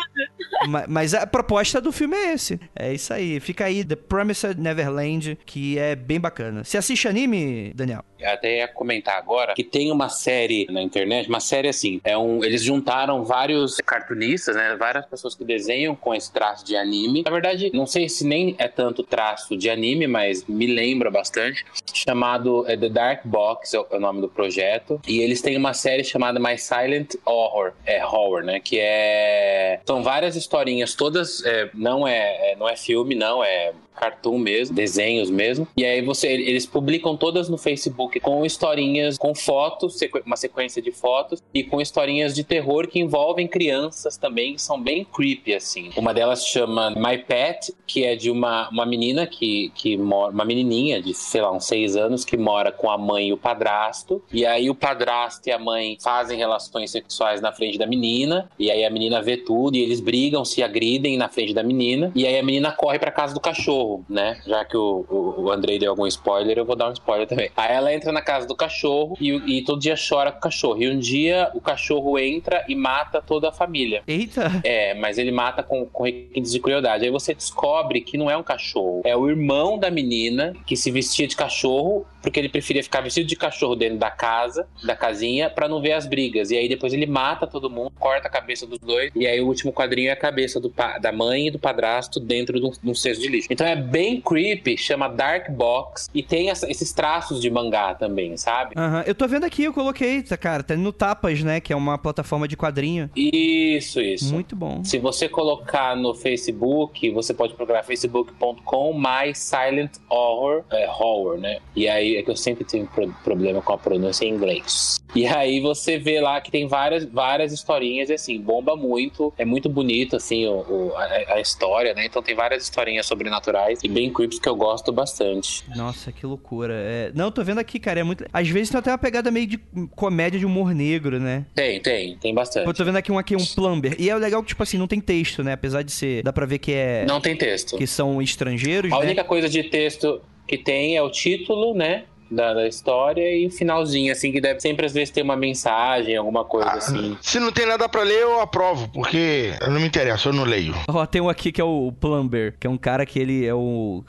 Mas, mas a proposta do filme é esse. É isso aí. Fica aí The Promised Neverland, que é bem bacana. Você assiste anime, Daniel? Até ia comentar agora que tem uma série na internet, uma série assim, é um, eles juntaram vários cartunistas, né, várias pessoas que desenham com esse traço de anime. Na verdade, não sei se nem é tanto traço de anime, mas me lembra bastante, chamado é, The Dark Box é o nome do projeto, e eles têm uma série chamada My Silent Horror, é horror, né, que é são várias historinhas, todas é, não é, é não é filme, não é cartoon mesmo, desenhos mesmo. E aí você, eles publicam todas no Facebook com historinhas, com fotos, uma sequência de fotos e com historinhas de terror que envolvem crianças também, que são bem creepy assim. Uma delas chama My Pet, que é de uma, uma menina que, que mora, uma menininha de, sei lá, uns seis anos que mora com a mãe e o padrasto. E aí o padrasto e a mãe fazem relações sexuais na frente da menina. E aí a menina vê tudo e eles brigam, se agridem na frente da menina. E aí a menina corre pra casa do cachorro, né? Já que o, o, o Andrei deu algum spoiler, eu vou dar um spoiler também. Aí ela entra na casa do cachorro e, e todo dia chora com o cachorro. E um dia o cachorro entra e mata toda a família. Eita! É, mas ele mata com, com requintes de crueldade. Aí você descobre que não é um cachorro, é o irmão da menina que se vestia de cachorro porque ele preferia ficar vestido de cachorro dentro da casa, da casinha, para não ver as brigas. E aí depois ele mata todo mundo, corta a cabeça dos dois, e aí o último quadrinho é a cabeça do da mãe e do padrasto dentro de um, de um cesto de lixo. Então é bem creepy, chama Dark Box, e tem essa, esses traços de mangá também, sabe? Uhum. Eu tô vendo aqui, eu coloquei, tá, cara, tá no Tapas, né, que é uma plataforma de quadrinho. Isso, isso. Muito bom. Se você colocar no Facebook, você pode procurar facebook.com mais Silent Horror, é, Horror, né? E aí é que eu sempre tenho pro problema com a pronúncia em inglês. E aí você vê lá que tem várias, várias historinhas e assim, bomba muito. É muito bonito, assim, o, o a, a, história, né? Então tem várias historinhas sobrenaturais e bem creeps que eu gosto bastante. Nossa, que loucura. É... Não, tô vendo aqui, cara, é muito. Às vezes tem até uma pegada meio de comédia de humor negro, né? Tem, tem, tem bastante. Eu tô vendo aqui um aqui, um plumber. E é legal que, tipo assim, não tem texto, né? Apesar de ser. Dá pra ver que é. Não tem texto. Que são estrangeiros. A né? única coisa de texto que tem é o título, né? Da, da, história e o finalzinho, assim, que deve sempre às vezes ter uma mensagem, alguma coisa ah, assim. Se não tem nada para ler, eu aprovo, porque eu não me interessa, eu não leio. Ó, oh, tem um aqui que é o Plumber, que é um cara que ele é o.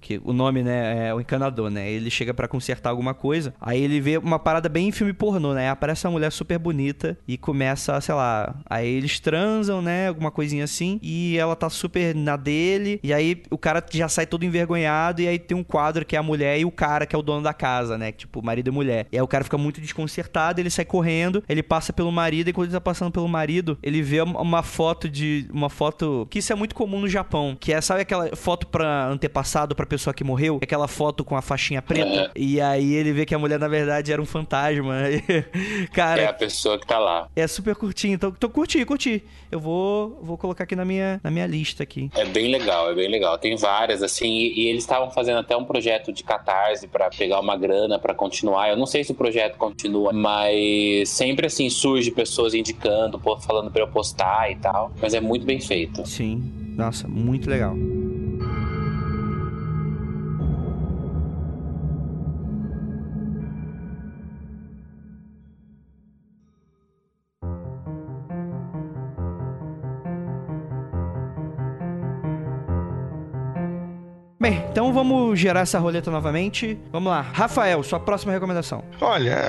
que O nome, né, é o encanador, né? Ele chega para consertar alguma coisa, aí ele vê uma parada bem em filme pornô, né? Aparece uma mulher super bonita e começa, sei lá, aí eles transam, né? Alguma coisinha assim, e ela tá super na dele, e aí o cara já sai todo envergonhado, e aí tem um quadro que é a mulher e o cara que é o dono da casa casa, né? Tipo, marido e mulher. E aí o cara fica muito desconcertado, ele sai correndo, ele passa pelo marido, e quando ele tá passando pelo marido, ele vê uma foto de. Uma foto. Que isso é muito comum no Japão. Que é, sabe aquela foto pra antepassado, pra pessoa que morreu? Aquela foto com a faixinha preta. E aí ele vê que a mulher, na verdade, era um fantasma. cara. É a pessoa que tá lá. É super curtinho. Então, então curti, curti. Eu vou, vou colocar aqui na minha, na minha lista aqui. É bem legal, é bem legal. Tem várias, assim, e, e eles estavam fazendo até um projeto de catarse para pegar uma grana para continuar. Eu não sei se o projeto continua, mas sempre assim surge pessoas indicando, falando para eu postar e tal. Mas é muito bem feito. Sim, nossa, muito legal. Bem, então vamos gerar essa roleta novamente. Vamos lá. Rafael, sua próxima recomendação. Olha,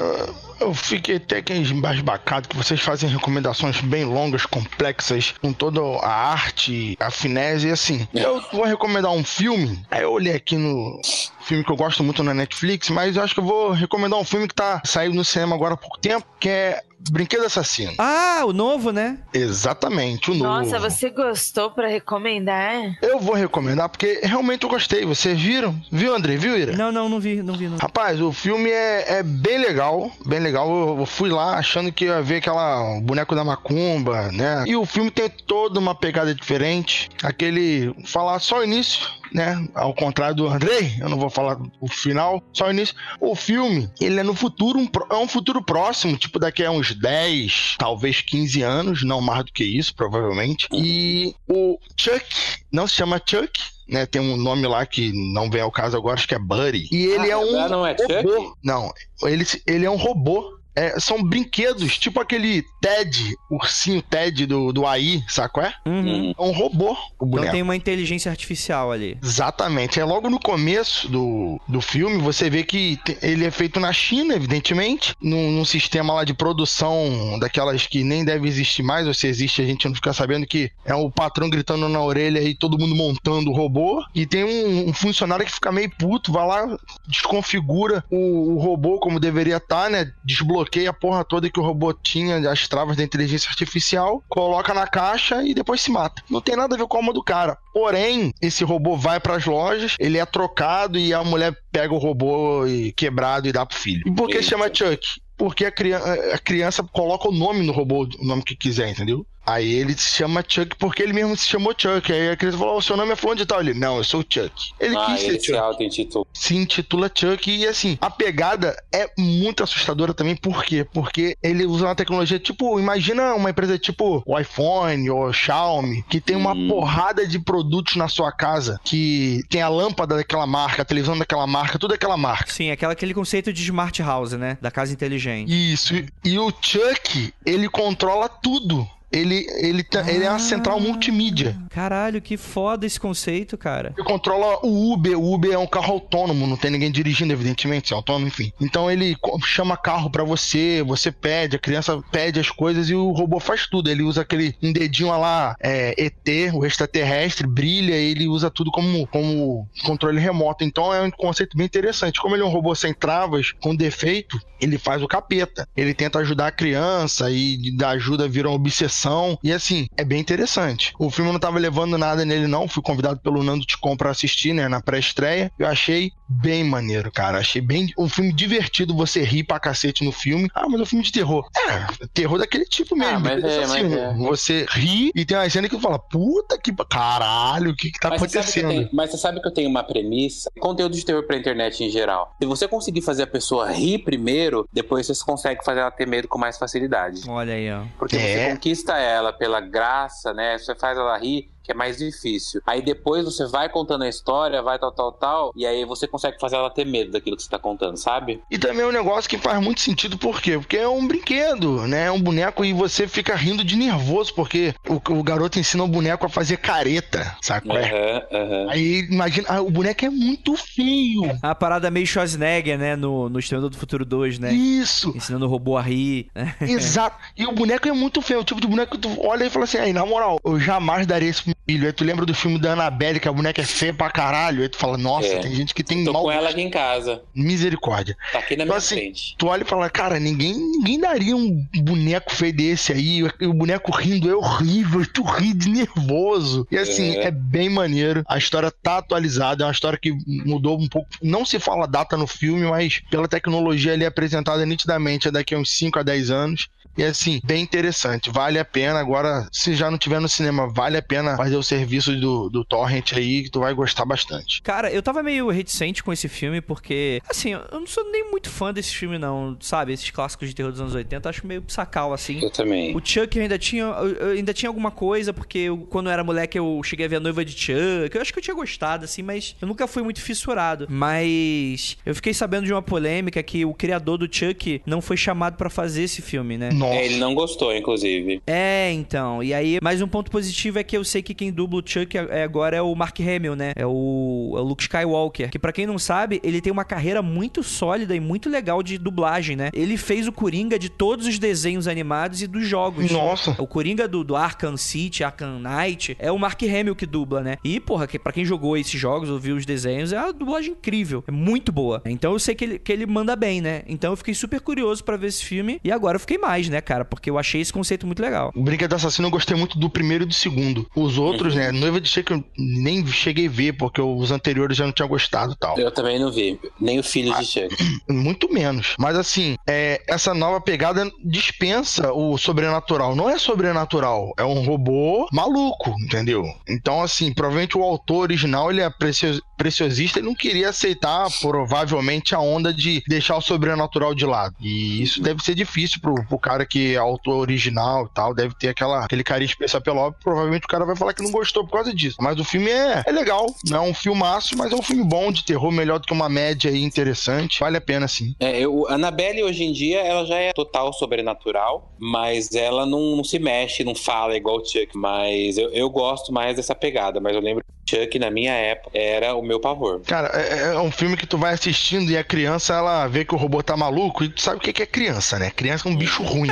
eu fiquei até que embasbacado que vocês fazem recomendações bem longas, complexas, com toda a arte, a finese e assim. Eu vou recomendar um filme. Aí eu olhei aqui no filme que eu gosto muito na Netflix, mas eu acho que eu vou recomendar um filme que tá saindo no cinema agora há pouco tempo, que é Brinquedo Assassino. Ah, o novo, né? Exatamente, o novo. Nossa, você gostou para recomendar? Eu vou recomendar porque realmente eu gostei. Vocês viram? Viu, André? Viu, Ira? Não, não, não vi, não vi. Não. Rapaz, o filme é, é bem legal, bem legal. Eu, eu fui lá achando que ia ver aquela boneco da macumba, né? E o filme tem toda uma pegada diferente. Aquele falar só o início, né? Ao contrário do Andrei, eu não vou falar o final, só o início. O filme, ele é no futuro, um, é um futuro próximo, tipo daqui a uns 10, talvez 15 anos, não mais do que isso, provavelmente. E o Chuck, não se chama Chuck, né? Tem um nome lá que não vem ao caso agora, acho que é Buddy. E ele ah, é um não é robô. Chuck? Não, ele, ele é um robô é, são brinquedos, tipo aquele Ted, ursinho Ted do, do AI, saco é? Uhum. É um robô, o boneco. Então tem uma inteligência artificial ali. Exatamente. É logo no começo do, do filme, você vê que ele é feito na China, evidentemente, num, num sistema lá de produção daquelas que nem deve existir mais, ou se existe a gente não fica sabendo que é o patrão gritando na orelha e todo mundo montando o robô. E tem um, um funcionário que fica meio puto, vai lá, desconfigura o, o robô como deveria estar, tá, né? Desbloqueia desbloqueia a porra toda que o robô tinha, as travas da inteligência artificial, coloca na caixa e depois se mata. Não tem nada a ver com a alma do cara. Porém, esse robô vai para as lojas, ele é trocado e a mulher pega o robô quebrado e dá pro filho. E por que Eita. chama Chuck? Porque a, cria- a criança coloca o nome no robô, o nome que quiser, entendeu? Aí ele se chama Chuck porque ele mesmo se chamou Chuck. Aí a criança falou: "Ó, o seu nome é fulano de tal. Ele, não, eu sou o Chuck. Ele Ah, quis ser ele Chuck se auto-intitula. se intitula Chuck e assim, a pegada é muito assustadora também, por quê? Porque ele usa uma tecnologia tipo, imagina uma empresa tipo o iPhone ou Xiaomi, que tem uma Hum. porrada de produtos na sua casa, que tem a lâmpada daquela marca, a televisão daquela marca, tudo daquela marca. Sim, aquela, aquele conceito de smart house, né? Da casa inteligente. Isso, e- e o Chuck, ele controla tudo. Ele, ele, tá- ele é uma central multimídia. Caralho, que foda esse conceito, cara. Ele controla o Uber. O Uber é um carro autônomo, não tem ninguém dirigindo, evidentemente, é autônomo, enfim. Então ele chama carro pra você, você pede, a criança pede as coisas e o robô faz tudo. Ele usa aquele um dedinho lá, é, ET, o extraterrestre, brilha, ele usa tudo como, como controle remoto. Então é um conceito bem interessante. Como ele é um robô sem travas, com defeito, ele faz o capeta. Ele tenta ajudar a criança e da ajuda vira uma obsessão. E assim, é bem interessante. O filme não tava levando nada nele, não. Fui convidado pelo Nando Ticom pra assistir, né? Na pré-estreia. Eu achei bem maneiro, cara. Achei bem. Um filme divertido, você ri pra cacete no filme. Ah, mas é um filme de terror. É, terror daquele tipo mesmo. Ah, mas é, assim, mas é. Você ri e tem uma cena que fala, puta que. Caralho, o que que tá Mas você, sabe que acontecendo? tenho, mas você sabe que eu tenho uma premissa? Conteúdo de terror pra internet em geral. Se você conseguir fazer a pessoa rir primeiro, depois você consegue fazer ela ter medo com mais facilidade. Olha aí, ó. Porque É. você conquista ela pela graça, né? Você faz ela rir, que é mais difícil. Aí depois você vai contando a história, vai tal, tal, tal, e aí você consegue fazer ela ter medo daquilo que você tá contando, sabe? E também é um negócio que faz muito sentido, por quê? Porque é um brinquedo, né? É um boneco e você fica rindo de nervoso, porque o, o garoto ensina o boneco a fazer careta, sabe? é? Aham, aham. Aí imagina, ah, o boneco é muito feio. A parada meio Schwarzenegger, né? No, no Exterminador do Futuro 2, né? Isso. Ensinando o robô a rir. Exato. E o boneco é muito feio. O tipo de boneco que tu olha e fala assim: aí, na moral, eu jamais daria meu filho. Aí tu lembra do filme da Annabelle, que a boneca é feia pra caralho. Aí tu fala: nossa, É. tem gente que tem Tô mal. com ela aqui em casa. Misericórdia. Tá aqui na Então, minha assim, frente. Tu olha e fala, cara, ninguém, ninguém daria um boneco feio desse aí. O boneco rindo é horrível, tu ri de nervoso. E assim, É. é. bem maneiro. A história tá atualizada, é uma história que mudou um pouco. Não se fala data no filme, mas pela tecnologia é apresentada nitidamente é daqui a uns 5 a 10 anos. E assim, bem interessante, vale a pena. Agora, se já não tiver no cinema, vale a pena fazer o serviço do, do Torrent aí, que tu vai gostar bastante. Cara, eu tava meio reticente com esse filme porque, assim, eu não sou nem muito fã desse filme, não, sabe? Esses clássicos de terror dos anos 80, eu acho meio sacal, assim. Eu também. O Chuck eu ainda tinha, ainda tinha alguma coisa, porque eu- quando eu era moleque eu cheguei a ver a noiva de Chuck. Eu acho que eu tinha gostado, assim, mas eu nunca fui muito fissurado. Mas eu fiquei sabendo de uma polêmica que o criador do Chuck não foi chamado pra fazer esse filme, né? Nossa. É, ele não gostou, inclusive. É, então. E aí, mais um ponto positivo é que eu sei que quem dubla o Chuck é- agora é o Mark Hamill, né? É o, é o Luke Skywalker. Que pra quem não sabe, ele tem uma carreira muito sólida e muito legal de dublagem, né? Ele fez o Coringa de todos os desenhos animados e dos jogos. Nossa. O Coringa do, do Arkham City, Arkham Knight, é o Mark Hamill que dubla, né? E, porra, que, pra quem jogou esses jogos, ouviu os desenhos, é uma dublagem incrível. É muito boa. Então eu sei que ele, que ele manda bem, né? Então eu fiquei super curioso pra ver esse filme. E agora eu fiquei mais, né, cara? Porque eu achei esse conceito muito legal. O Brinquedo Assassino eu gostei muito do primeiro e do segundo. Os outros, né? Noiva de Shake eu nem cheguei a ver, porque os anteriores eu já não tinha gostado e tal. Eu também não vi. Nem o filho de Chuck. Muito menos. Mas assim, é, essa nova pegada dispensa o sobrenatural. Não é sobrenatural, é um robô maluco, entendeu? Então, assim, provavelmente o autor original ele é precio- preciosista e não queria aceitar, provavelmente, a onda de deixar o sobrenatural de lado. E isso deve ser difícil pro, pro cara que é autor original e tal, deve ter aquela, aquele carinho especial pelo óbvio. Provavelmente o cara vai falar que não gostou por causa disso. Mas o filme é, é legal, não é um filmaço, mas é um filme bom de terror, melhor do que uma média aí interessante. Vale a pena sim. É, eu, a Annabelle hoje em dia ela já é total sobrenatural, mas ela não, não se mexe, não fala igual o Chuck. Mas eu, eu gosto mais dessa pegada. Mas eu lembro que Chuck, na minha época, era o meu pavor. Cara, é, é um filme que tu vai assistindo e a criança ela vê que o robô tá maluco e tu sabe o que é criança, né? Criança é um bicho ruim.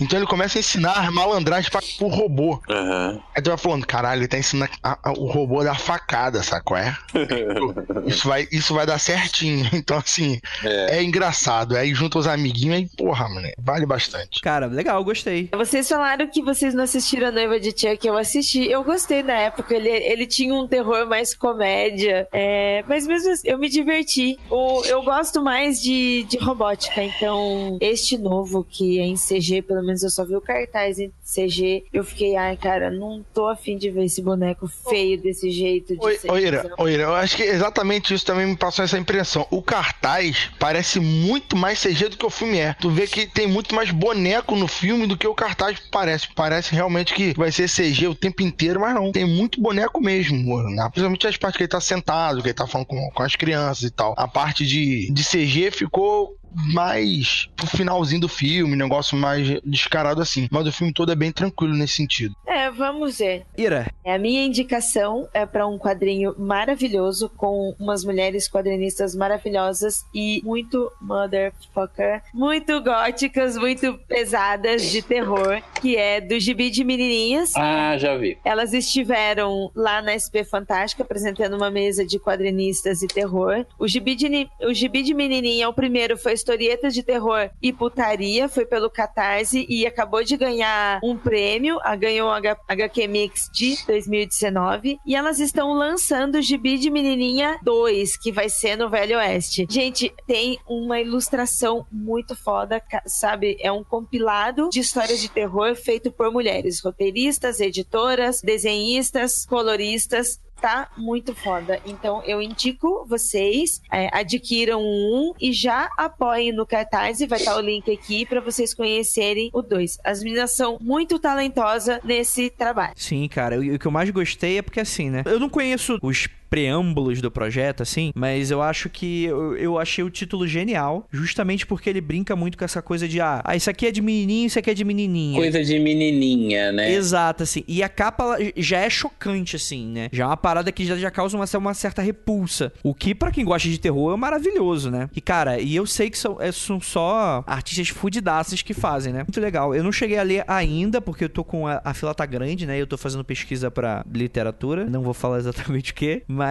Então ele começa a ensinar malandragem pra, pro robô. Aham. Aí tu vai falando, caralho, ele tá ensinando a- a- o robô a dar facada, sacou? É? Isso vai, isso vai dar certinho. Então, assim, É. é, engraçado. Aí junta os amiguinhos aí, porra, mano, vale bastante. Cara, legal, gostei. Vocês falaram que vocês não assistiram a Noiva de Chuck, eu assisti. Eu gostei na época, ele, ele tinha um terror mais comédia. é, mas mesmo assim, eu me diverti. O, eu gosto mais de, de robótica, então este novo que é em CG, pelo menos eu só vi o cartaz em CG, eu fiquei, ai cara, não tô afim de ver esse boneco feio desse jeito. De Oi, Oira. Oira, eu acho que exatamente isso também me passou essa impressão. O cartaz parece muito mais CG do que o filme é. Tu vê que tem muito mais boneco no filme do que o cartaz parece. Parece realmente que vai ser CG o tempo inteiro, mas não. Tem muito boneco mesmo, né? principalmente as partes que ele tá sentado, que ele tá falando com, com as crianças e tal. A parte de, de CG ficou mais pro finalzinho do filme, negócio mais descarado assim. Mas o filme todo é bem tranquilo nesse sentido. É, vamos ver. Ira, É, A minha indicação é para um quadrinho maravilhoso com umas mulheres quadrinistas maravilhosas e muito motherfucker, muito góticas, muito pesadas de terror, que é do Gibi de Menininhas. Ah, já vi. Elas estiveram lá na SP Fantástica apresentando uma mesa de quadrinistas e terror. O Gibi de, o Gibi de Menininha, o primeiro foi Historietas de Terror e Putaria, foi pelo Catarse e acabou de ganhar um prêmio, a ganhou o HQ Mix de 2019. E elas estão lançando o Gibi de Menininha 2, que vai ser no Velho Oeste. Gente, tem uma ilustração muito foda, sabe? É um compilado de histórias de terror feito por mulheres, roteiristas, editoras, desenhistas, coloristas. Tá muito foda. Então eu indico vocês é, adquiram um e já apoiem no cartaz e vai estar o link aqui para vocês conhecerem o 2. As meninas são muito talentosas nesse trabalho. sim, cara, o que eu mais gostei é porque assim, né? Eu não conheço os preâmbulos do projeto, assim, mas eu acho que eu, eu achei o título genial, justamente porque ele brinca muito com essa coisa de, ah, ah, isso aqui é de menininho, isso aqui é de menininha. Coisa de menininha, né? Exato, assim. E a capa já é chocante, assim, né? Já é uma parada que já, já causa uma, uma certa repulsa. O que, pra quem gosta de terror, é maravilhoso, né? E, cara, e eu sei que são, é- são só artistas fudidaças que fazem, né? Muito legal. Eu não cheguei a ler ainda, porque eu tô com a, a fila tá grande, né? Eu tô fazendo pesquisa pra literatura. Não vou falar exatamente o que. Mas,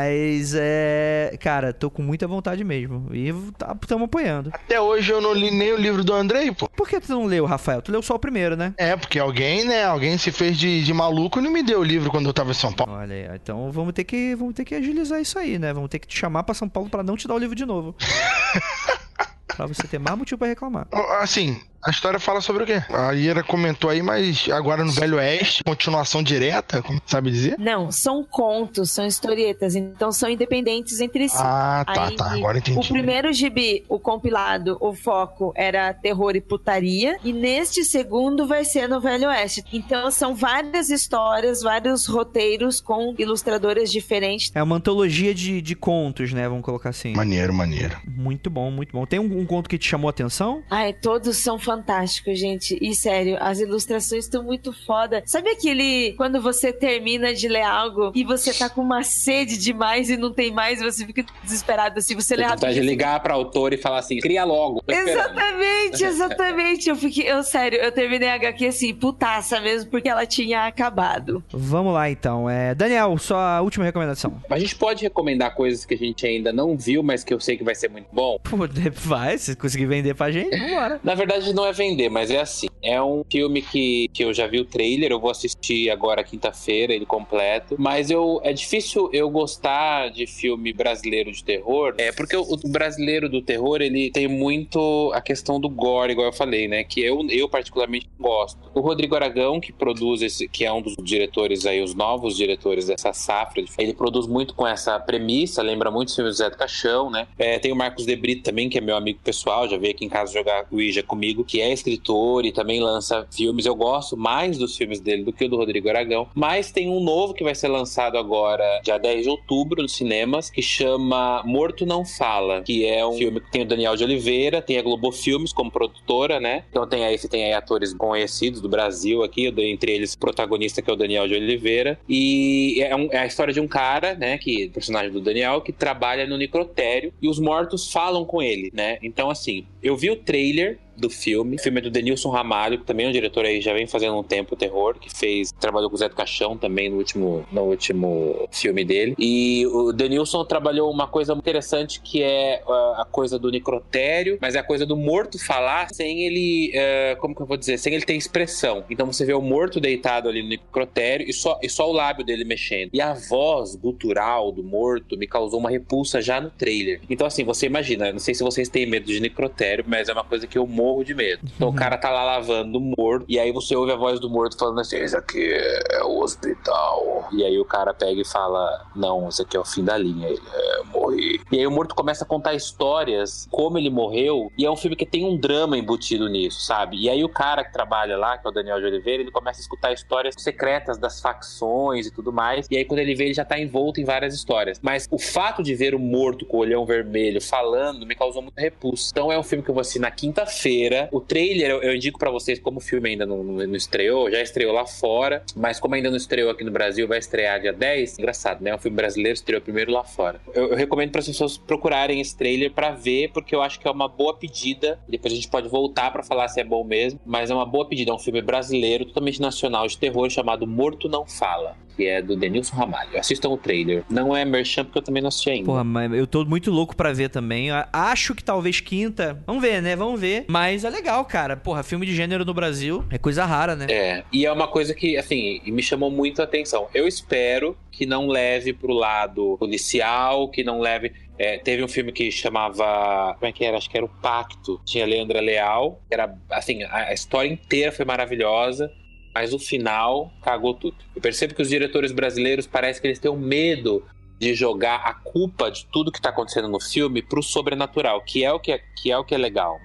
é... Cara, tô com muita vontade mesmo. E tá, tamo apoiando. Até hoje eu não li nem o livro do Andrei, pô. Por que tu não leu, Rafael? Tu leu só o primeiro, né? É, porque alguém, né? Alguém se fez de, de maluco e não me deu o livro quando eu tava em São Paulo. Olha aí, então vamos ter que vamos ter que agilizar isso aí, né? Vamos ter que te chamar pra São Paulo pra não te dar o livro de novo. pra você ter mais motivo pra reclamar. Assim, a história fala sobre o quê? A Ira comentou aí, mas agora no Velho Oeste, continuação direta, como sabe dizer? Não, são contos, são historietas, então são independentes entre si. Ah, tá, Aí, tá. Agora entendi. O primeiro gibi, o compilado, o foco era terror e putaria. E neste segundo vai ser no Velho Oeste. Então são várias histórias, vários roteiros com ilustradoras diferentes. É uma antologia de, de contos, né? Vamos colocar assim. Maneiro, maneiro. Muito bom, muito bom. Tem um, um conto que te chamou a atenção? Ai, todos são fantásticos, gente. E sério, as ilustrações estão muito foda. Sabe aquele quando você termina de ler algo e você tá com uma sede demais e não tem mais, e você fica desesperado assim, você lê vontade de ligar pra autor e falar assim, cria logo. Exatamente, exatamente. Eu fiquei, eu sério, eu terminei a HQ assim, putaça mesmo, porque ela tinha acabado. Vamos lá então. É, Daniel, sua última recomendação. A gente pode recomendar coisas que a gente ainda não viu, mas que eu sei que vai ser muito bom. Pô, vai, se conseguir vender pra gente, vambora. Na verdade, não é vender, mas é assim. É um filme que, que eu já vi o trailer, eu vou assistir agora quinta-feira, ele completo. Mas eu é difícil eu gostar de filme brasileiro de terror. É porque o, o brasileiro do terror, ele tem muito a questão do gore, igual eu falei, né? Que eu, eu particularmente gosto. O Rodrigo Aragão, que produz esse, que é um dos diretores aí, os novos diretores dessa safra, ele produz muito com essa premissa, lembra muito os filmes do Zé do Caixão, né? É, tem o Marcos Debrito também, que é meu amigo pessoal, já veio aqui em casa jogar Ouija comigo, que é escritor e também lança filmes. Eu gosto mais dos filmes dele do que o do Rodrigo Aragão. Mas tem um novo que vai ser lançado agora, dia 10 de outubro, nos cinemas, que chama Morto Não Fala, que é um filme que tem o Daniel de Oliveira, tem a Globo Filmes como produtora, né? Então tem aí, tem aí atores conhecidos do Brasil aqui, entre eles o protagonista que é o Daniel de Oliveira. E é, um- é a história de um cara, né, que personagem do Daniel, que trabalha no necrotério e os mortos falam com ele, né? Então, assim, eu vi o trailer do filme. O filme é do Denilson Ramalho, que também é um diretor aí, já vem fazendo um tempo terror, que fez, trabalhou com o Zé do Caixão também no último, no último filme dele. E o Denilson trabalhou uma coisa interessante que é a coisa do necrotério, mas é a coisa do morto falar sem ele, uh, como que eu vou dizer, sem ele ter expressão. Então você vê o morto deitado ali no necrotério e só, e só o lábio dele mexendo. E a voz gutural do morto me causou uma repulsa já no trailer. Então assim, você imagina, não sei se vocês têm medo de necrotério, mas é uma coisa que eu morro de medo. Então o cara tá lá lavando o morto e aí você ouve a voz do morto falando assim, esse aqui é o hospital. E aí o cara pega e fala, não, esse aqui é o fim da linha. Ele, é, morri. E aí o morto começa a contar histórias, como ele morreu, e é um filme que tem um drama embutido nisso, sabe? E aí o cara que trabalha lá, que é o Daniel de Oliveira, ele começa a escutar histórias secretas das facções e tudo mais. E aí quando ele vê, ele já tá envolto em várias histórias. Mas o fato de ver o morto com o olhão vermelho falando me causou muita repulsa. Então é um filme que eu vou assistir na quinta-feira. O trailer eu, eu indico para vocês como o filme ainda não, não, estreou, já estreou lá fora, mas como ainda não estreou aqui no Brasil, vai estrear dia 10. Engraçado, né? O filme brasileiro estreou primeiro lá fora. Eu, eu recomendo para as pessoas procurarem esse trailer para ver, porque eu acho que é uma boa pedida. Depois a gente pode voltar para falar se é bom mesmo, mas é uma boa pedida. É um filme brasileiro, totalmente nacional de terror chamado Morto Não Fala que é do Denilson Ramalho. Assistam o trailer. Não é merchan porque eu também não assisti ainda. Porra, mas eu tô muito louco para ver também. Acho que talvez quinta. Vamos ver, né? Vamos ver. Mas é legal, cara. Porra, filme de gênero no Brasil é coisa rara, né? É. E é uma coisa que, assim, me chamou muito a atenção. Eu espero que não leve pro lado policial, que não leve. É, teve um filme que chamava. Como é que era? Acho que era o Pacto. Tinha Leandra Leal. Era, assim, a história inteira foi maravilhosa mas o final cagou tudo. Eu percebo que os diretores brasileiros parece que eles têm um medo de jogar a culpa de tudo que tá acontecendo no filme pro sobrenatural, que é o que é, que é, o que é legal.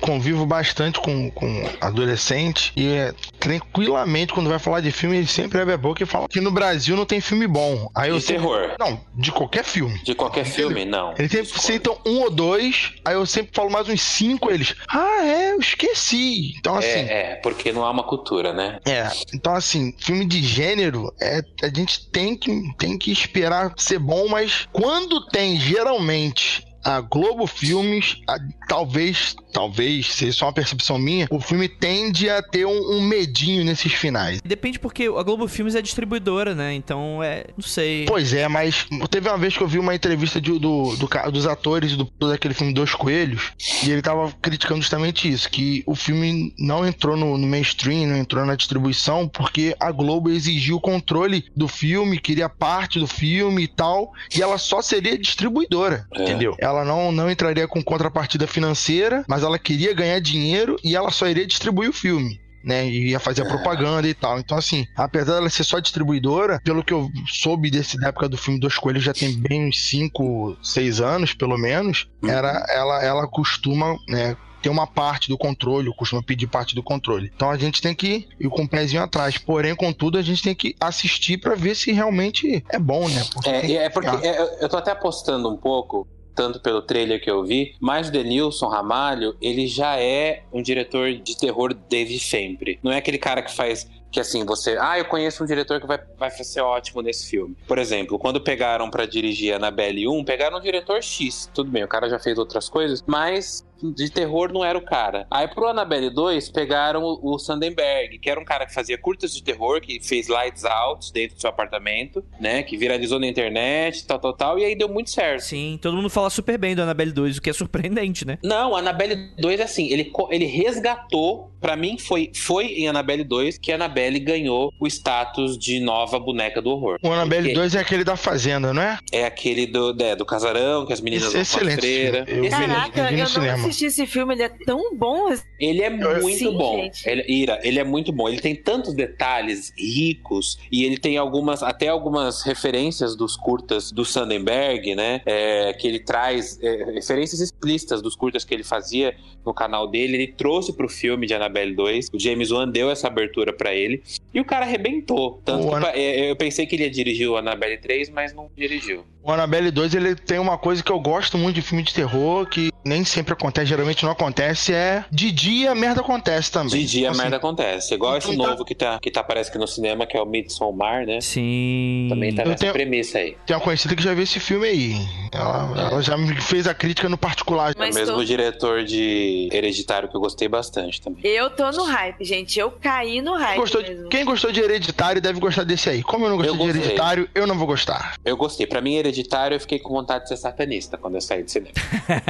Convivo bastante com, com adolescente e é, tranquilamente, quando vai falar de filme, ele sempre abre a boca e fala que no Brasil não tem filme bom. Aí de eu sempre... terror? Não, de qualquer filme. De qualquer filme, não. Eles sempre citam um ou dois, aí eu sempre falo mais uns cinco, eles. Ah, é, eu esqueci. Então, assim. É, é porque não há uma cultura, né? É. Então, assim, filme de gênero, é, a gente tem que, tem que esperar ser bom, mas quando tem geralmente a Globo Filmes, a, talvez talvez seja só uma percepção minha, o filme tende a ter um, um, medinho nesses finais. Depende porque a Globo Filmes é distribuidora, né? Então é. Não sei. Pois é, mas teve uma vez que eu vi uma entrevista de, do, do, dos atores do, daquele filme Dois Coelhos, e ele tava criticando justamente isso: que o filme não entrou no, no mainstream, não entrou na distribuição, porque a Globo exigiu o controle do filme, queria parte do filme e tal, e ela só seria distribuidora, é. entendeu? Ela não, não entraria com contrapartida financeira, mas mas ela queria ganhar dinheiro e ela só iria distribuir o filme. Né, e ia fazer a propaganda e tal. Então, assim, apesar dela ser só distribuidora, pelo que eu soube desse da época do filme Dois Coelhos, já tem bem uns 5, 6 anos, pelo menos, uhum. era, ela, ela costuma, né, ter uma parte do controle, costuma pedir parte do controle. Então a gente tem que ir com o um pezinho atrás. Porém, contudo, a gente tem que assistir para ver se realmente é bom, né? Porque é, é porque é, eu tô até apostando um pouco tanto pelo trailer que eu vi, mas o Denilson Ramalho, ele já é um diretor de terror desde sempre. Não é aquele cara que faz que assim, você, ah, eu conheço um diretor que vai, vai ser ótimo nesse filme. Por exemplo, quando pegaram para dirigir a Annabelle 1, pegaram um diretor X. Tudo bem, o cara já fez outras coisas, mas de terror não era o cara. Aí pro Annabelle 2 pegaram o, Sandenberg, que era um cara que fazia curtas de terror, que fez lights out dentro do seu apartamento, né? Que viralizou na internet, tal, tal, tal, e aí deu muito certo. Sim, todo mundo fala super bem do Annabelle 2, o que é surpreendente, né? Não, Annabelle 2 é assim, ele, ele resgatou, para mim foi, foi em Annabelle 2 que a Annabelle ganhou o status de nova boneca do horror. O Annabelle Porque 2 é aquele da fazenda, não é? É aquele do, é, do casarão, que as meninas Esse, vão pra freira. Eu Caraca, eu, eu não assisti esse filme, ele é tão bom. Ele é muito Sim, bom. Ele, Ira, ele é muito bom. Ele tem tantos detalhes ricos e ele tem algumas, até algumas referências dos curtas do Sandenberg, né? É, que ele traz é, referências explícitas dos curtas que ele fazia no canal dele. Ele trouxe pro filme de Annabelle 2. O James Wan deu essa abertura para ele. E o cara arrebentou. Tanto que. É, eu pensei que ele ia dirigir o Annabelle 3, mas não dirigiu. O Annabelle 2 ele tem uma coisa que eu gosto muito de filme de terror, que nem sempre acontece, geralmente não acontece, é de dia a merda acontece também. De dia a assim, merda acontece. Igual esse então, novo que tá, que tá parece que no cinema, que é o Midsommar, né? Sim. Também tá nessa tenho, premissa aí. Tem uma conhecida que já viu esse filme aí. Ela, ela já me fez a crítica no particular. É o Mas mesmo tô- diretor de Hereditário que eu gostei bastante também. Eu tô no hype, gente. Eu caí no hype Gostou de- quem gostou de Hereditário deve gostar desse aí. Como eu não gostei Eu de gostei. Hereditário, eu não vou gostar. Eu gostei. Pra mim, Hereditário, eu fiquei com vontade de ser satanista quando eu saí do cinema.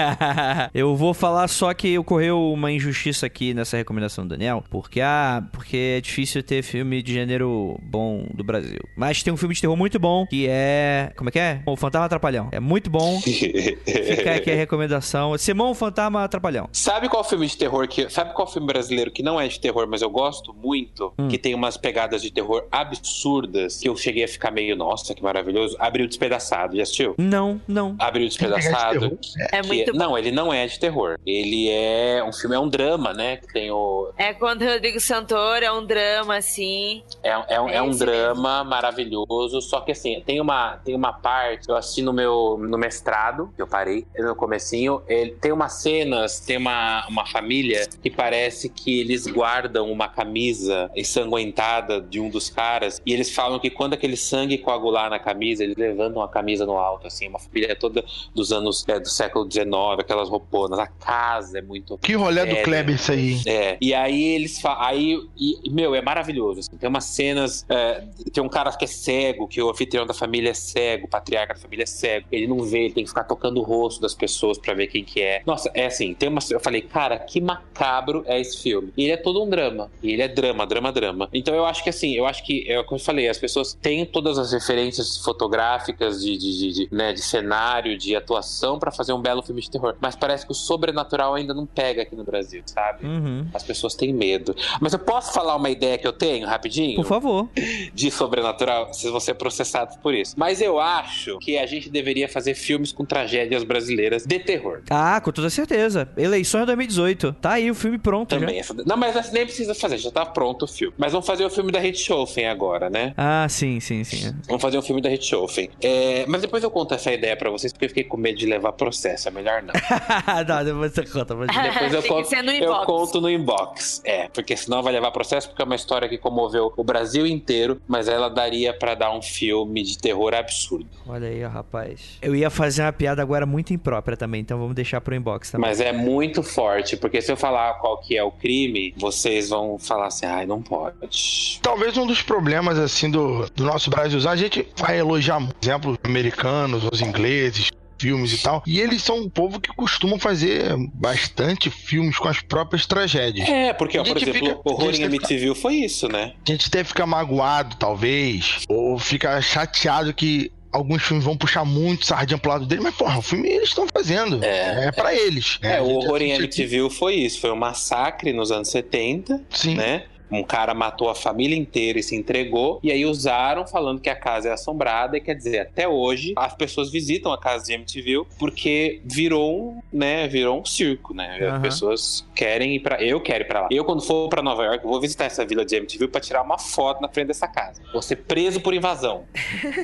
eu vou falar só que ocorreu uma injustiça aqui nessa recomendação do Daniel, porque ah, porque é difícil ter filme de gênero bom do Brasil. Mas tem um filme de terror muito bom, que é, como é que é? O Fantasma Atrapalhão. É muito bom. Fica aqui a recomendação. Simão Fantasma Atrapalhão. Sabe qual filme de terror que. Sabe qual filme brasileiro que não é de terror, mas eu gosto muito? Hum. Que tem umas pegadas de terror absurdas, que eu cheguei a ficar meio, nossa, que maravilhoso. Abriu Despedaçado, já assistiu? Não, não. Abriu Despedaçado. É que muito bom. Não, ele não é de terror. Ele é. Um filme é um drama, né? Que tem o. É quando o Rodrigo Santoro é um drama, assim. É, é, um- é um drama maravilhoso, só que assim, tem uma, tem uma parte, eu assisti no meu no mestrado, que eu parei no comecinho, ele, tem umas cenas, tem uma, uma família que parece que eles guardam uma camisa ensanguentada de um dos caras, e eles falam que quando aquele sangue coagular na camisa, eles levantam a camisa no alto, assim, uma família toda dos anos, é, do século XIX, aquelas rouponas, a casa é muito Que rolê do É, Kleber isso aí. é, e aí eles aí e, meu, é maravilhoso. assim. Tem umas cenas, é, tem um cara que é cego, que o anfitrião da família é cego, o patriarca da família é cego. Ele não vê, ele tem que ficar tocando o rosto das pessoas pra ver quem que é. Nossa, é assim, tem uma, eu falei, cara, que macabro é esse filme. E ele é todo um drama. E ele é drama, drama, drama. Então eu acho que assim, eu acho que é o que eu falei, as pessoas têm todas as referências fotográficas de, de, de, de, né, de cenário, de atuação pra fazer um belo filme de terror. Mas parece que o sobrenatural ainda não pega aqui no Brasil, sabe? Uhum. As pessoas têm medo. Mas eu posso falar uma ideia que eu tenho, rapidinho? Por favor. De sobrenatural? Vocês vão ser processados por isso. Mas eu acho que a gente deveria fazer filmes com tragédias brasileiras de terror. Ah, com toda certeza. Eleições 2018. Tá aí o filme pronto. Também. essa- Não, mas nem precisa fazer, já tá pronto o filme. Mas vamos fazer o filme da Richthofen agora, né? Ah, sim, sim, sim. Vamos fazer um filme da Richthofen. É, mas depois eu conto essa ideia pra vocês, porque eu fiquei com medo de levar processo. É melhor não. não, depois você conta. Mas... Depois eu conto, eu inbox. conto no inbox. É, porque senão vai levar processo, porque é uma história que comoveu o Brasil inteiro, mas ela daria pra dar um filme de terror absurdo. Olha aí, ó, rapaz. Eu ia fazer uma piada agora muito imprópria também, então vamos deixar pro inbox também. Mas é muito forte, porque se eu falar qual que é o crime, vocês vão falar assim, ai, não pode. Talvez um dos problemas, assim, do, do nosso Brasil, a gente vai elogiar, por exemplo, os americanos, os ingleses, filmes e tal, e eles são um povo que costumam fazer bastante filmes com as próprias tragédias. É, porque, ó, por exemplo, fica- o horror em fica- MTV foi isso, né? A gente até fica magoado, talvez, ou fica chateado que alguns filmes vão puxar muito sardinha pro lado dele, mas, porra, o filme eles estão fazendo. É. É, pra eles. É, A o horror em MTV foi isso, foi um massacre nos anos 70, Sim. né? Um cara matou a família inteira e se entregou. E aí usaram falando que a casa é assombrada. E quer dizer, até hoje as pessoas visitam a casa de MTV porque virou um, né? Virou um circo, né? As Aham. pessoas querem ir pra. Eu quero ir pra lá. Eu, quando for pra Nova York, vou visitar essa vila de MTV pra tirar uma foto na frente dessa casa. Vou ser preso por invasão.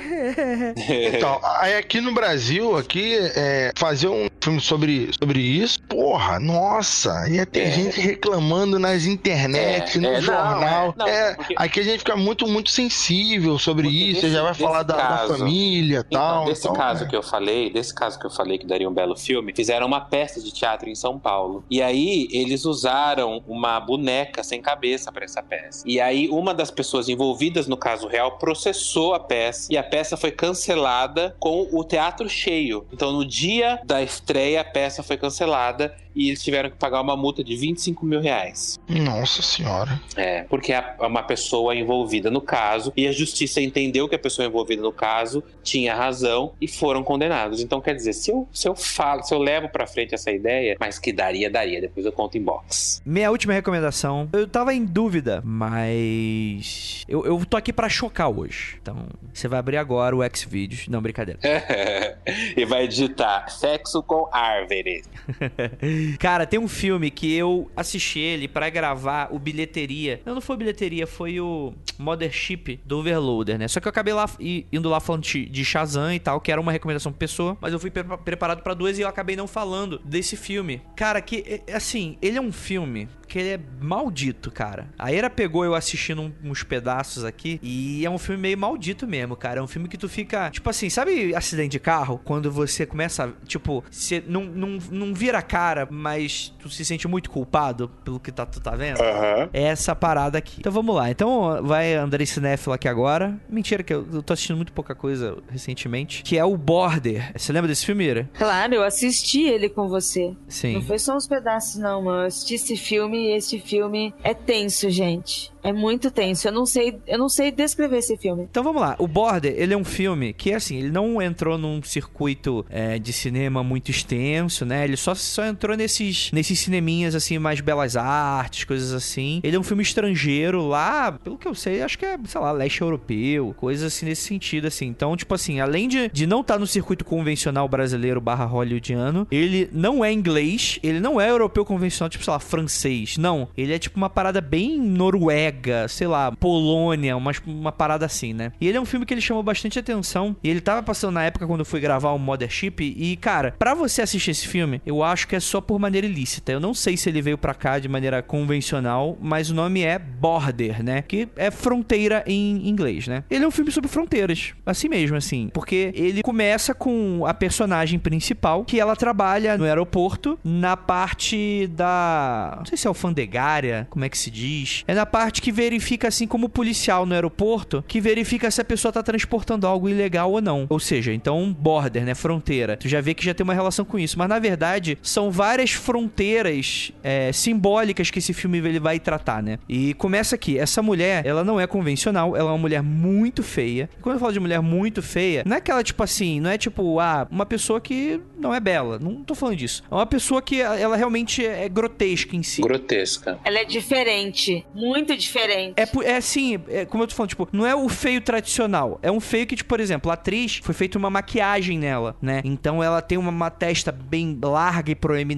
Então, aí aqui no Brasil, aqui, é, fazer um filme sobre, sobre isso, porra, nossa, ia ter É. gente reclamando nas internet, É, no é, jornal. é, não, É, porque- aqui a gente fica muito, muito sensível sobre Porque isso, desse- já vai falar da, da caso- família e Então, tal. desse então, caso é. que eu falei, desse caso que eu falei que daria um belo filme, fizeram uma peça de teatro em São Paulo. E aí eles usaram uma boneca sem cabeça para essa peça. E aí uma das pessoas envolvidas no caso real processou a peça e a peça foi cancelada com o teatro cheio. Então no dia da estreia a peça foi cancelada e eles tiveram que pagar uma multa de 25 mil reais. Nossa senhora. É, porque é uma pessoa envolvida no caso e a justiça entendeu que a pessoa envolvida no caso tinha razão e foram condenados. Então, quer dizer, se eu, se eu falo, se eu levo pra frente essa ideia, mas que daria, daria. Depois eu conto em box. Minha última recomendação. Eu tava em dúvida, mas. Eu, eu tô aqui pra chocar hoje. Então, você vai abrir agora o Xvideos. Não, brincadeira. e vai digitar sexo com árvores. Cara, tem um filme que eu assisti ele pra gravar o bilheteria. Não, não foi bilheteria, foi o Mothership do Overloader, né? Só que eu acabei lá indo lá falando de Shazam e tal, que era uma recomendação pra pessoa, mas eu fui pre- preparado pra duas e eu acabei não falando desse filme. Cara, que é- é assim, ele é um filme porque ele é maldito, cara. A Era pegou eu assistindo uns pedaços aqui e é um filme meio maldito mesmo, cara. É um filme que tu fica, tipo assim, sabe acidente de carro? Quando você começa, tipo, você não, não, não vira a cara, mas tu se sente muito culpado pelo que tá, tu tá vendo? Aham. É essa parada aqui. Então vamos lá. Então vai Andrei Cinéfilo aqui agora. Mentira que eu, eu tô assistindo muito pouca coisa recentemente. Que é o Border. Você lembra desse filme, Ira? Claro, eu assisti ele com você. Sim. Não foi só uns pedaços, não, mano. Eu assisti esse filme e esse filme é tenso, gente. É muito tenso. Eu não sei, eu não sei descrever esse filme. Então vamos lá. O Border, ele é um filme que, assim, ele não entrou num circuito é, de cinema muito extenso, né? Ele só, só entrou nesses, nesses cineminhas, assim, mais belas artes, coisas assim. Ele é um filme estrangeiro lá, pelo que eu sei, acho que é, sei lá, leste europeu, coisas assim nesse sentido, assim. Então, tipo assim, além de, de não estar no circuito convencional brasileiro barra hollywoodiano, ele não é inglês, ele não é europeu convencional, tipo, sei lá, francês. Não. Ele é tipo uma parada bem noruega, sei lá, Polônia, uma, uma parada assim, né? E ele é um filme que ele chamou bastante atenção. E ele tava passando na época quando eu fui gravar o Mothership. E, cara, pra você assistir esse filme, eu acho que é só por maneira ilícita. Eu não sei se ele veio pra cá de maneira convencional, mas o nome é Border, né? Que é fronteira em inglês, né? Ele é um filme sobre fronteiras, assim mesmo, assim. Porque ele começa com a personagem principal, que ela trabalha no aeroporto, na parte da. Não sei se é alfandegária, como é que se diz. É na parte que verifica, assim, como policial no aeroporto, que verifica se a pessoa tá transportando algo ilegal ou não. Ou seja, então, border, né? Fronteira. Tu já vê que já tem uma relação com isso. Mas na verdade, são várias fronteiras é, simbólicas que esse filme ele vai tratar, né? E começa aqui. Essa mulher, ela não é convencional, ela é uma mulher muito feia. E quando eu falo de mulher muito feia, não é aquela tipo assim, não é tipo, ah, uma pessoa que não é bela. Não tô falando disso. É uma pessoa que ela realmente é grotesca em si. Grotesca. Ela é diferente. Muito diferente. É, é assim, é, como eu tô falando, tipo, não é o feio tradicional. É um feio que, tipo, por exemplo, a atriz foi feita uma maquiagem nela, né? Então ela tem uma, uma testa bem larga e proeminente,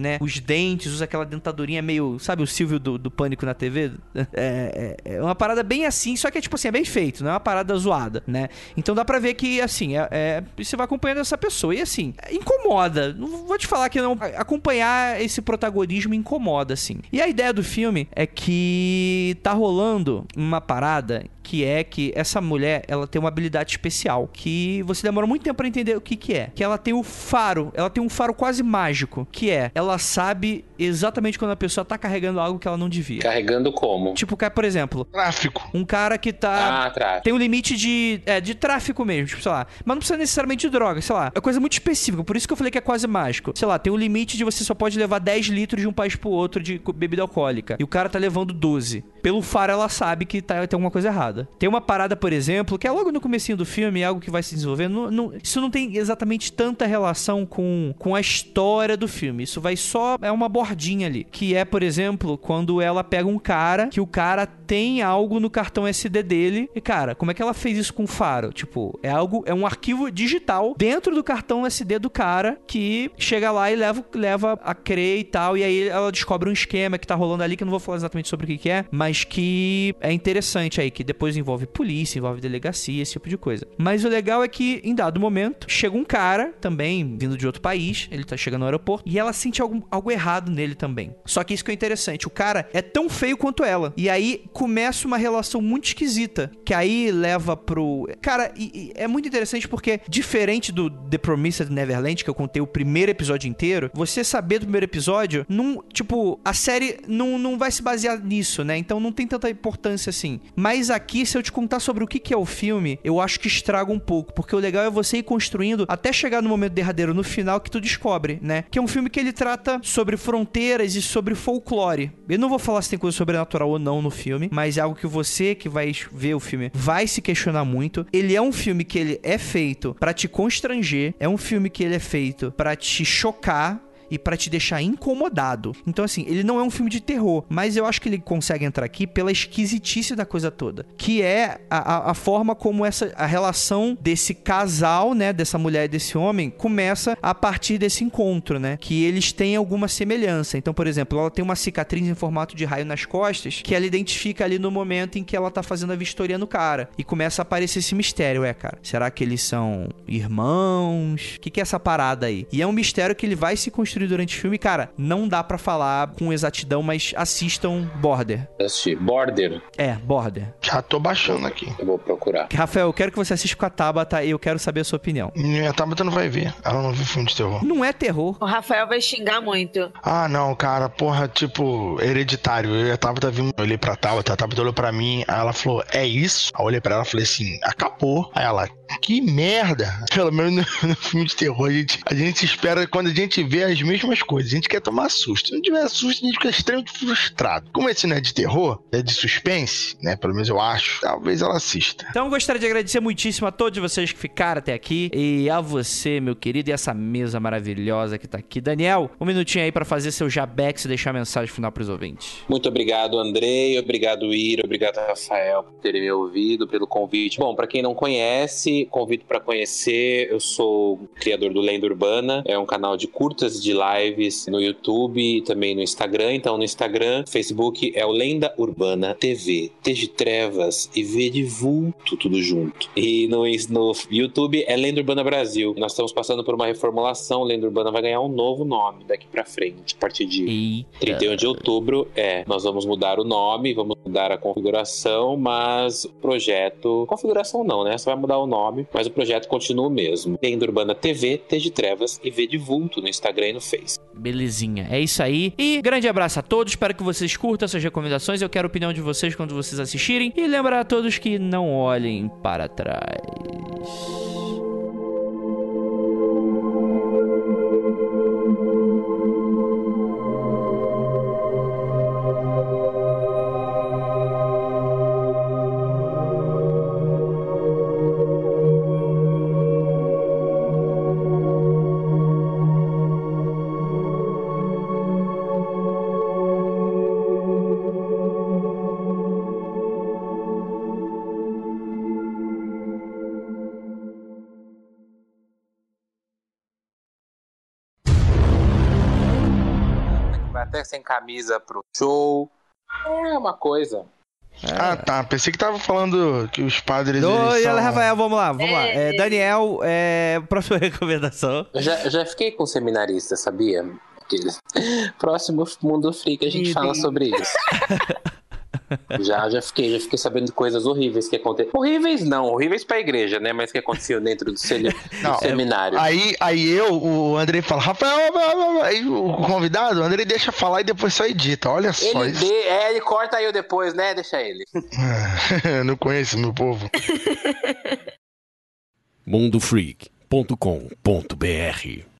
né? Os dentes, usa aquela dentadurinha meio. Sabe o Silvio do, do Pânico na TV? É, é, é uma parada bem assim, só que é tipo assim, é bem feito, não é uma parada zoada, né? Então dá pra ver que, assim, é, é- você vai acompanhando essa pessoa. E assim, incomoda. Não vou te falar que não. Acompanhar esse protagonismo incomoda, assim. E a ideia do filme é que tá rolando uma parada que é que essa mulher, ela tem uma habilidade especial, que você demora muito tempo pra entender o que que é. Que ela tem o faro, ela tem um faro quase mágico, que é, ela sabe exatamente quando a pessoa tá carregando algo que ela não devia. Carregando como? Tipo, cara, por exemplo, Tráfico. um cara que tá Ah, tráfico. tem um limite de, é, de tráfico mesmo, tipo, sei lá. Mas não precisa necessariamente de droga, sei lá. É coisa muito específica, por isso que eu falei que é quase mágico. Sei lá, tem um limite de você só pode levar 10 litros de um país pro outro de bebida alcoólica. E o cara tá levando 12. Pelo faro, ela sabe que tá, tem alguma coisa errada. Tem uma parada, por exemplo, que é logo no comecinho do filme, é algo que vai se desenvolvendo. Não- não- isso não tem exatamente tanta relação com, com a história do filme. Isso vai só... É uma bordinha ali. Que é, por exemplo, quando ela pega um cara, que o cara tem algo no cartão SD dele. E, cara, como é que ela fez isso com o faro? Tipo, é algo... É um arquivo digital dentro do cartão SD do cara que chega lá e leva, leva a crer e tal. E aí ela descobre um esquema que tá rolando ali, que eu não vou falar exatamente sobre o que, que é, mas que é interessante aí, que depois envolve polícia, envolve delegacia, esse tipo de coisa. Mas o legal é que, em dado momento, chega um cara, também vindo de outro país, ele tá chegando no aeroporto, e ela sente algo, algo errado nele também. Só que isso que é interessante, o cara é tão feio quanto ela. E aí começa uma relação muito esquisita, que aí leva pro... Cara, e- e é muito interessante porque, diferente do The Promised Neverland, que eu contei o primeiro episódio inteiro, você saber do primeiro episódio, não, tipo, a série não, não vai se basear nisso, né? Então não tem tanta importância assim. Mas aqui, se eu te contar sobre o que, é o filme, eu acho que estraga um pouco, porque o legal é você ir construindo até chegar no momento derradeiro, no final, que tu descobre, né? Que é um filme que ele trata sobre fronteiras e sobre folclore. Eu não vou falar se tem coisa sobrenatural ou não no filme, mas é algo que você que vai ver o filme vai se questionar muito. Ele é um filme que ele é feito pra te constranger, é um filme que ele é feito pra te chocar e pra te deixar incomodado. Então, assim, ele não é um filme de terror, mas eu acho que ele consegue entrar aqui pela esquisitice da coisa toda, que é a, a- forma como essa a relação desse casal, né, dessa mulher e desse homem começa a partir desse encontro, né, que eles têm alguma semelhança. Então, por exemplo, ela tem uma cicatriz em formato de raio nas costas que ela identifica ali no momento em que ela tá fazendo a vistoria no cara e começa a aparecer esse mistério, é, cara. Será que eles são irmãos? O que, que é essa parada aí? E é um mistério que ele vai se construindo durante o filme, cara, não dá para falar com exatidão, mas assistam Border. Assisti. Border. É, Border. Já tô baixando aqui. Eu vou procurar. Rafael, eu quero que você assista com a Tabata e eu quero saber a sua opinião. Minha Tabata não vai ver. Ela não viu filme de terror. Não é terror. O Rafael vai xingar muito. Ah, não, cara, porra, tipo, hereditário. Eu e a Tabata vimos, eu olhei pra Tabata, a Tabata olhou pra mim, aí ela falou, é isso? Aí eu olhei pra ela e falei assim, acabou. Aí ela, que merda. Pelo menos no, no filme de terror, a gente, a gente espera quando a gente vê as mesmas coisas. A gente quer tomar susto. Se não tiver susto, a gente fica extremamente frustrado. Como esse não é de terror, é de suspense, né? Pelo menos eu acho. Talvez ela assista. Então, eu gostaria de agradecer muitíssimo a todos vocês que ficaram até aqui. E a você, meu querido, e essa mesa maravilhosa que tá aqui. Daniel, um minutinho aí pra fazer seu jabex e deixar a mensagem final pros ouvintes. Muito obrigado, Andrei. Obrigado, Ira. Obrigado, Rafael, por terem me ouvido, pelo convite. Bom, pra quem não conhece, convido pra conhecer. Eu sou criador do Lenda Urbana. É um canal de curtas de lives no YouTube e também no Instagram. Então, no Instagram, Facebook é o Lenda Urbana TV. T de trevas e V de vulto, tudo junto. E no, no YouTube é Lenda Urbana Brasil. Nós estamos passando por uma reformulação. Lenda Urbana vai ganhar um novo nome daqui pra frente, a partir de Eita. 31 de outubro, é. Nós vamos mudar o nome, vamos mudar a configuração, mas o projeto. Configuração não, né? Só vai mudar o nome, mas o projeto continua o mesmo. Lenda Urbana TV, T de Trevas e V de Vulto no Instagram e no Face. Belezinha, é isso aí. E grande abraço a todos, espero que vocês curtam essas recomendações. Eu quero a opinião de vocês quando vocês assistirem. E lembrar a todos que não olhem para trás. Sem camisa pro show. É uma coisa. Ah, tá. Pensei que tava falando que os padres. Oi, são- Rafael, vamos lá, vamos lá. É, Ei. Daniel, é, próxima recomendação. Eu já, já fiquei com seminarista, sabia? Aqueles- Próximo Mundo Freak a gente Meu fala sobre isso. já, já fiquei, já fiquei sabendo de coisas horríveis que aconteceram. Horríveis não, horríveis pra igreja, né? Mas que aconteciam dentro do, seli- do Não, seminário. Aí, aí eu, o Andrei fala, Rafael, aí o convidado, o Andrei deixa falar e depois só edita. Olha só Ele, isso. dê- é, ele corta eu depois, né? Deixa ele. Não conheço meu povo. mundofreak.com.br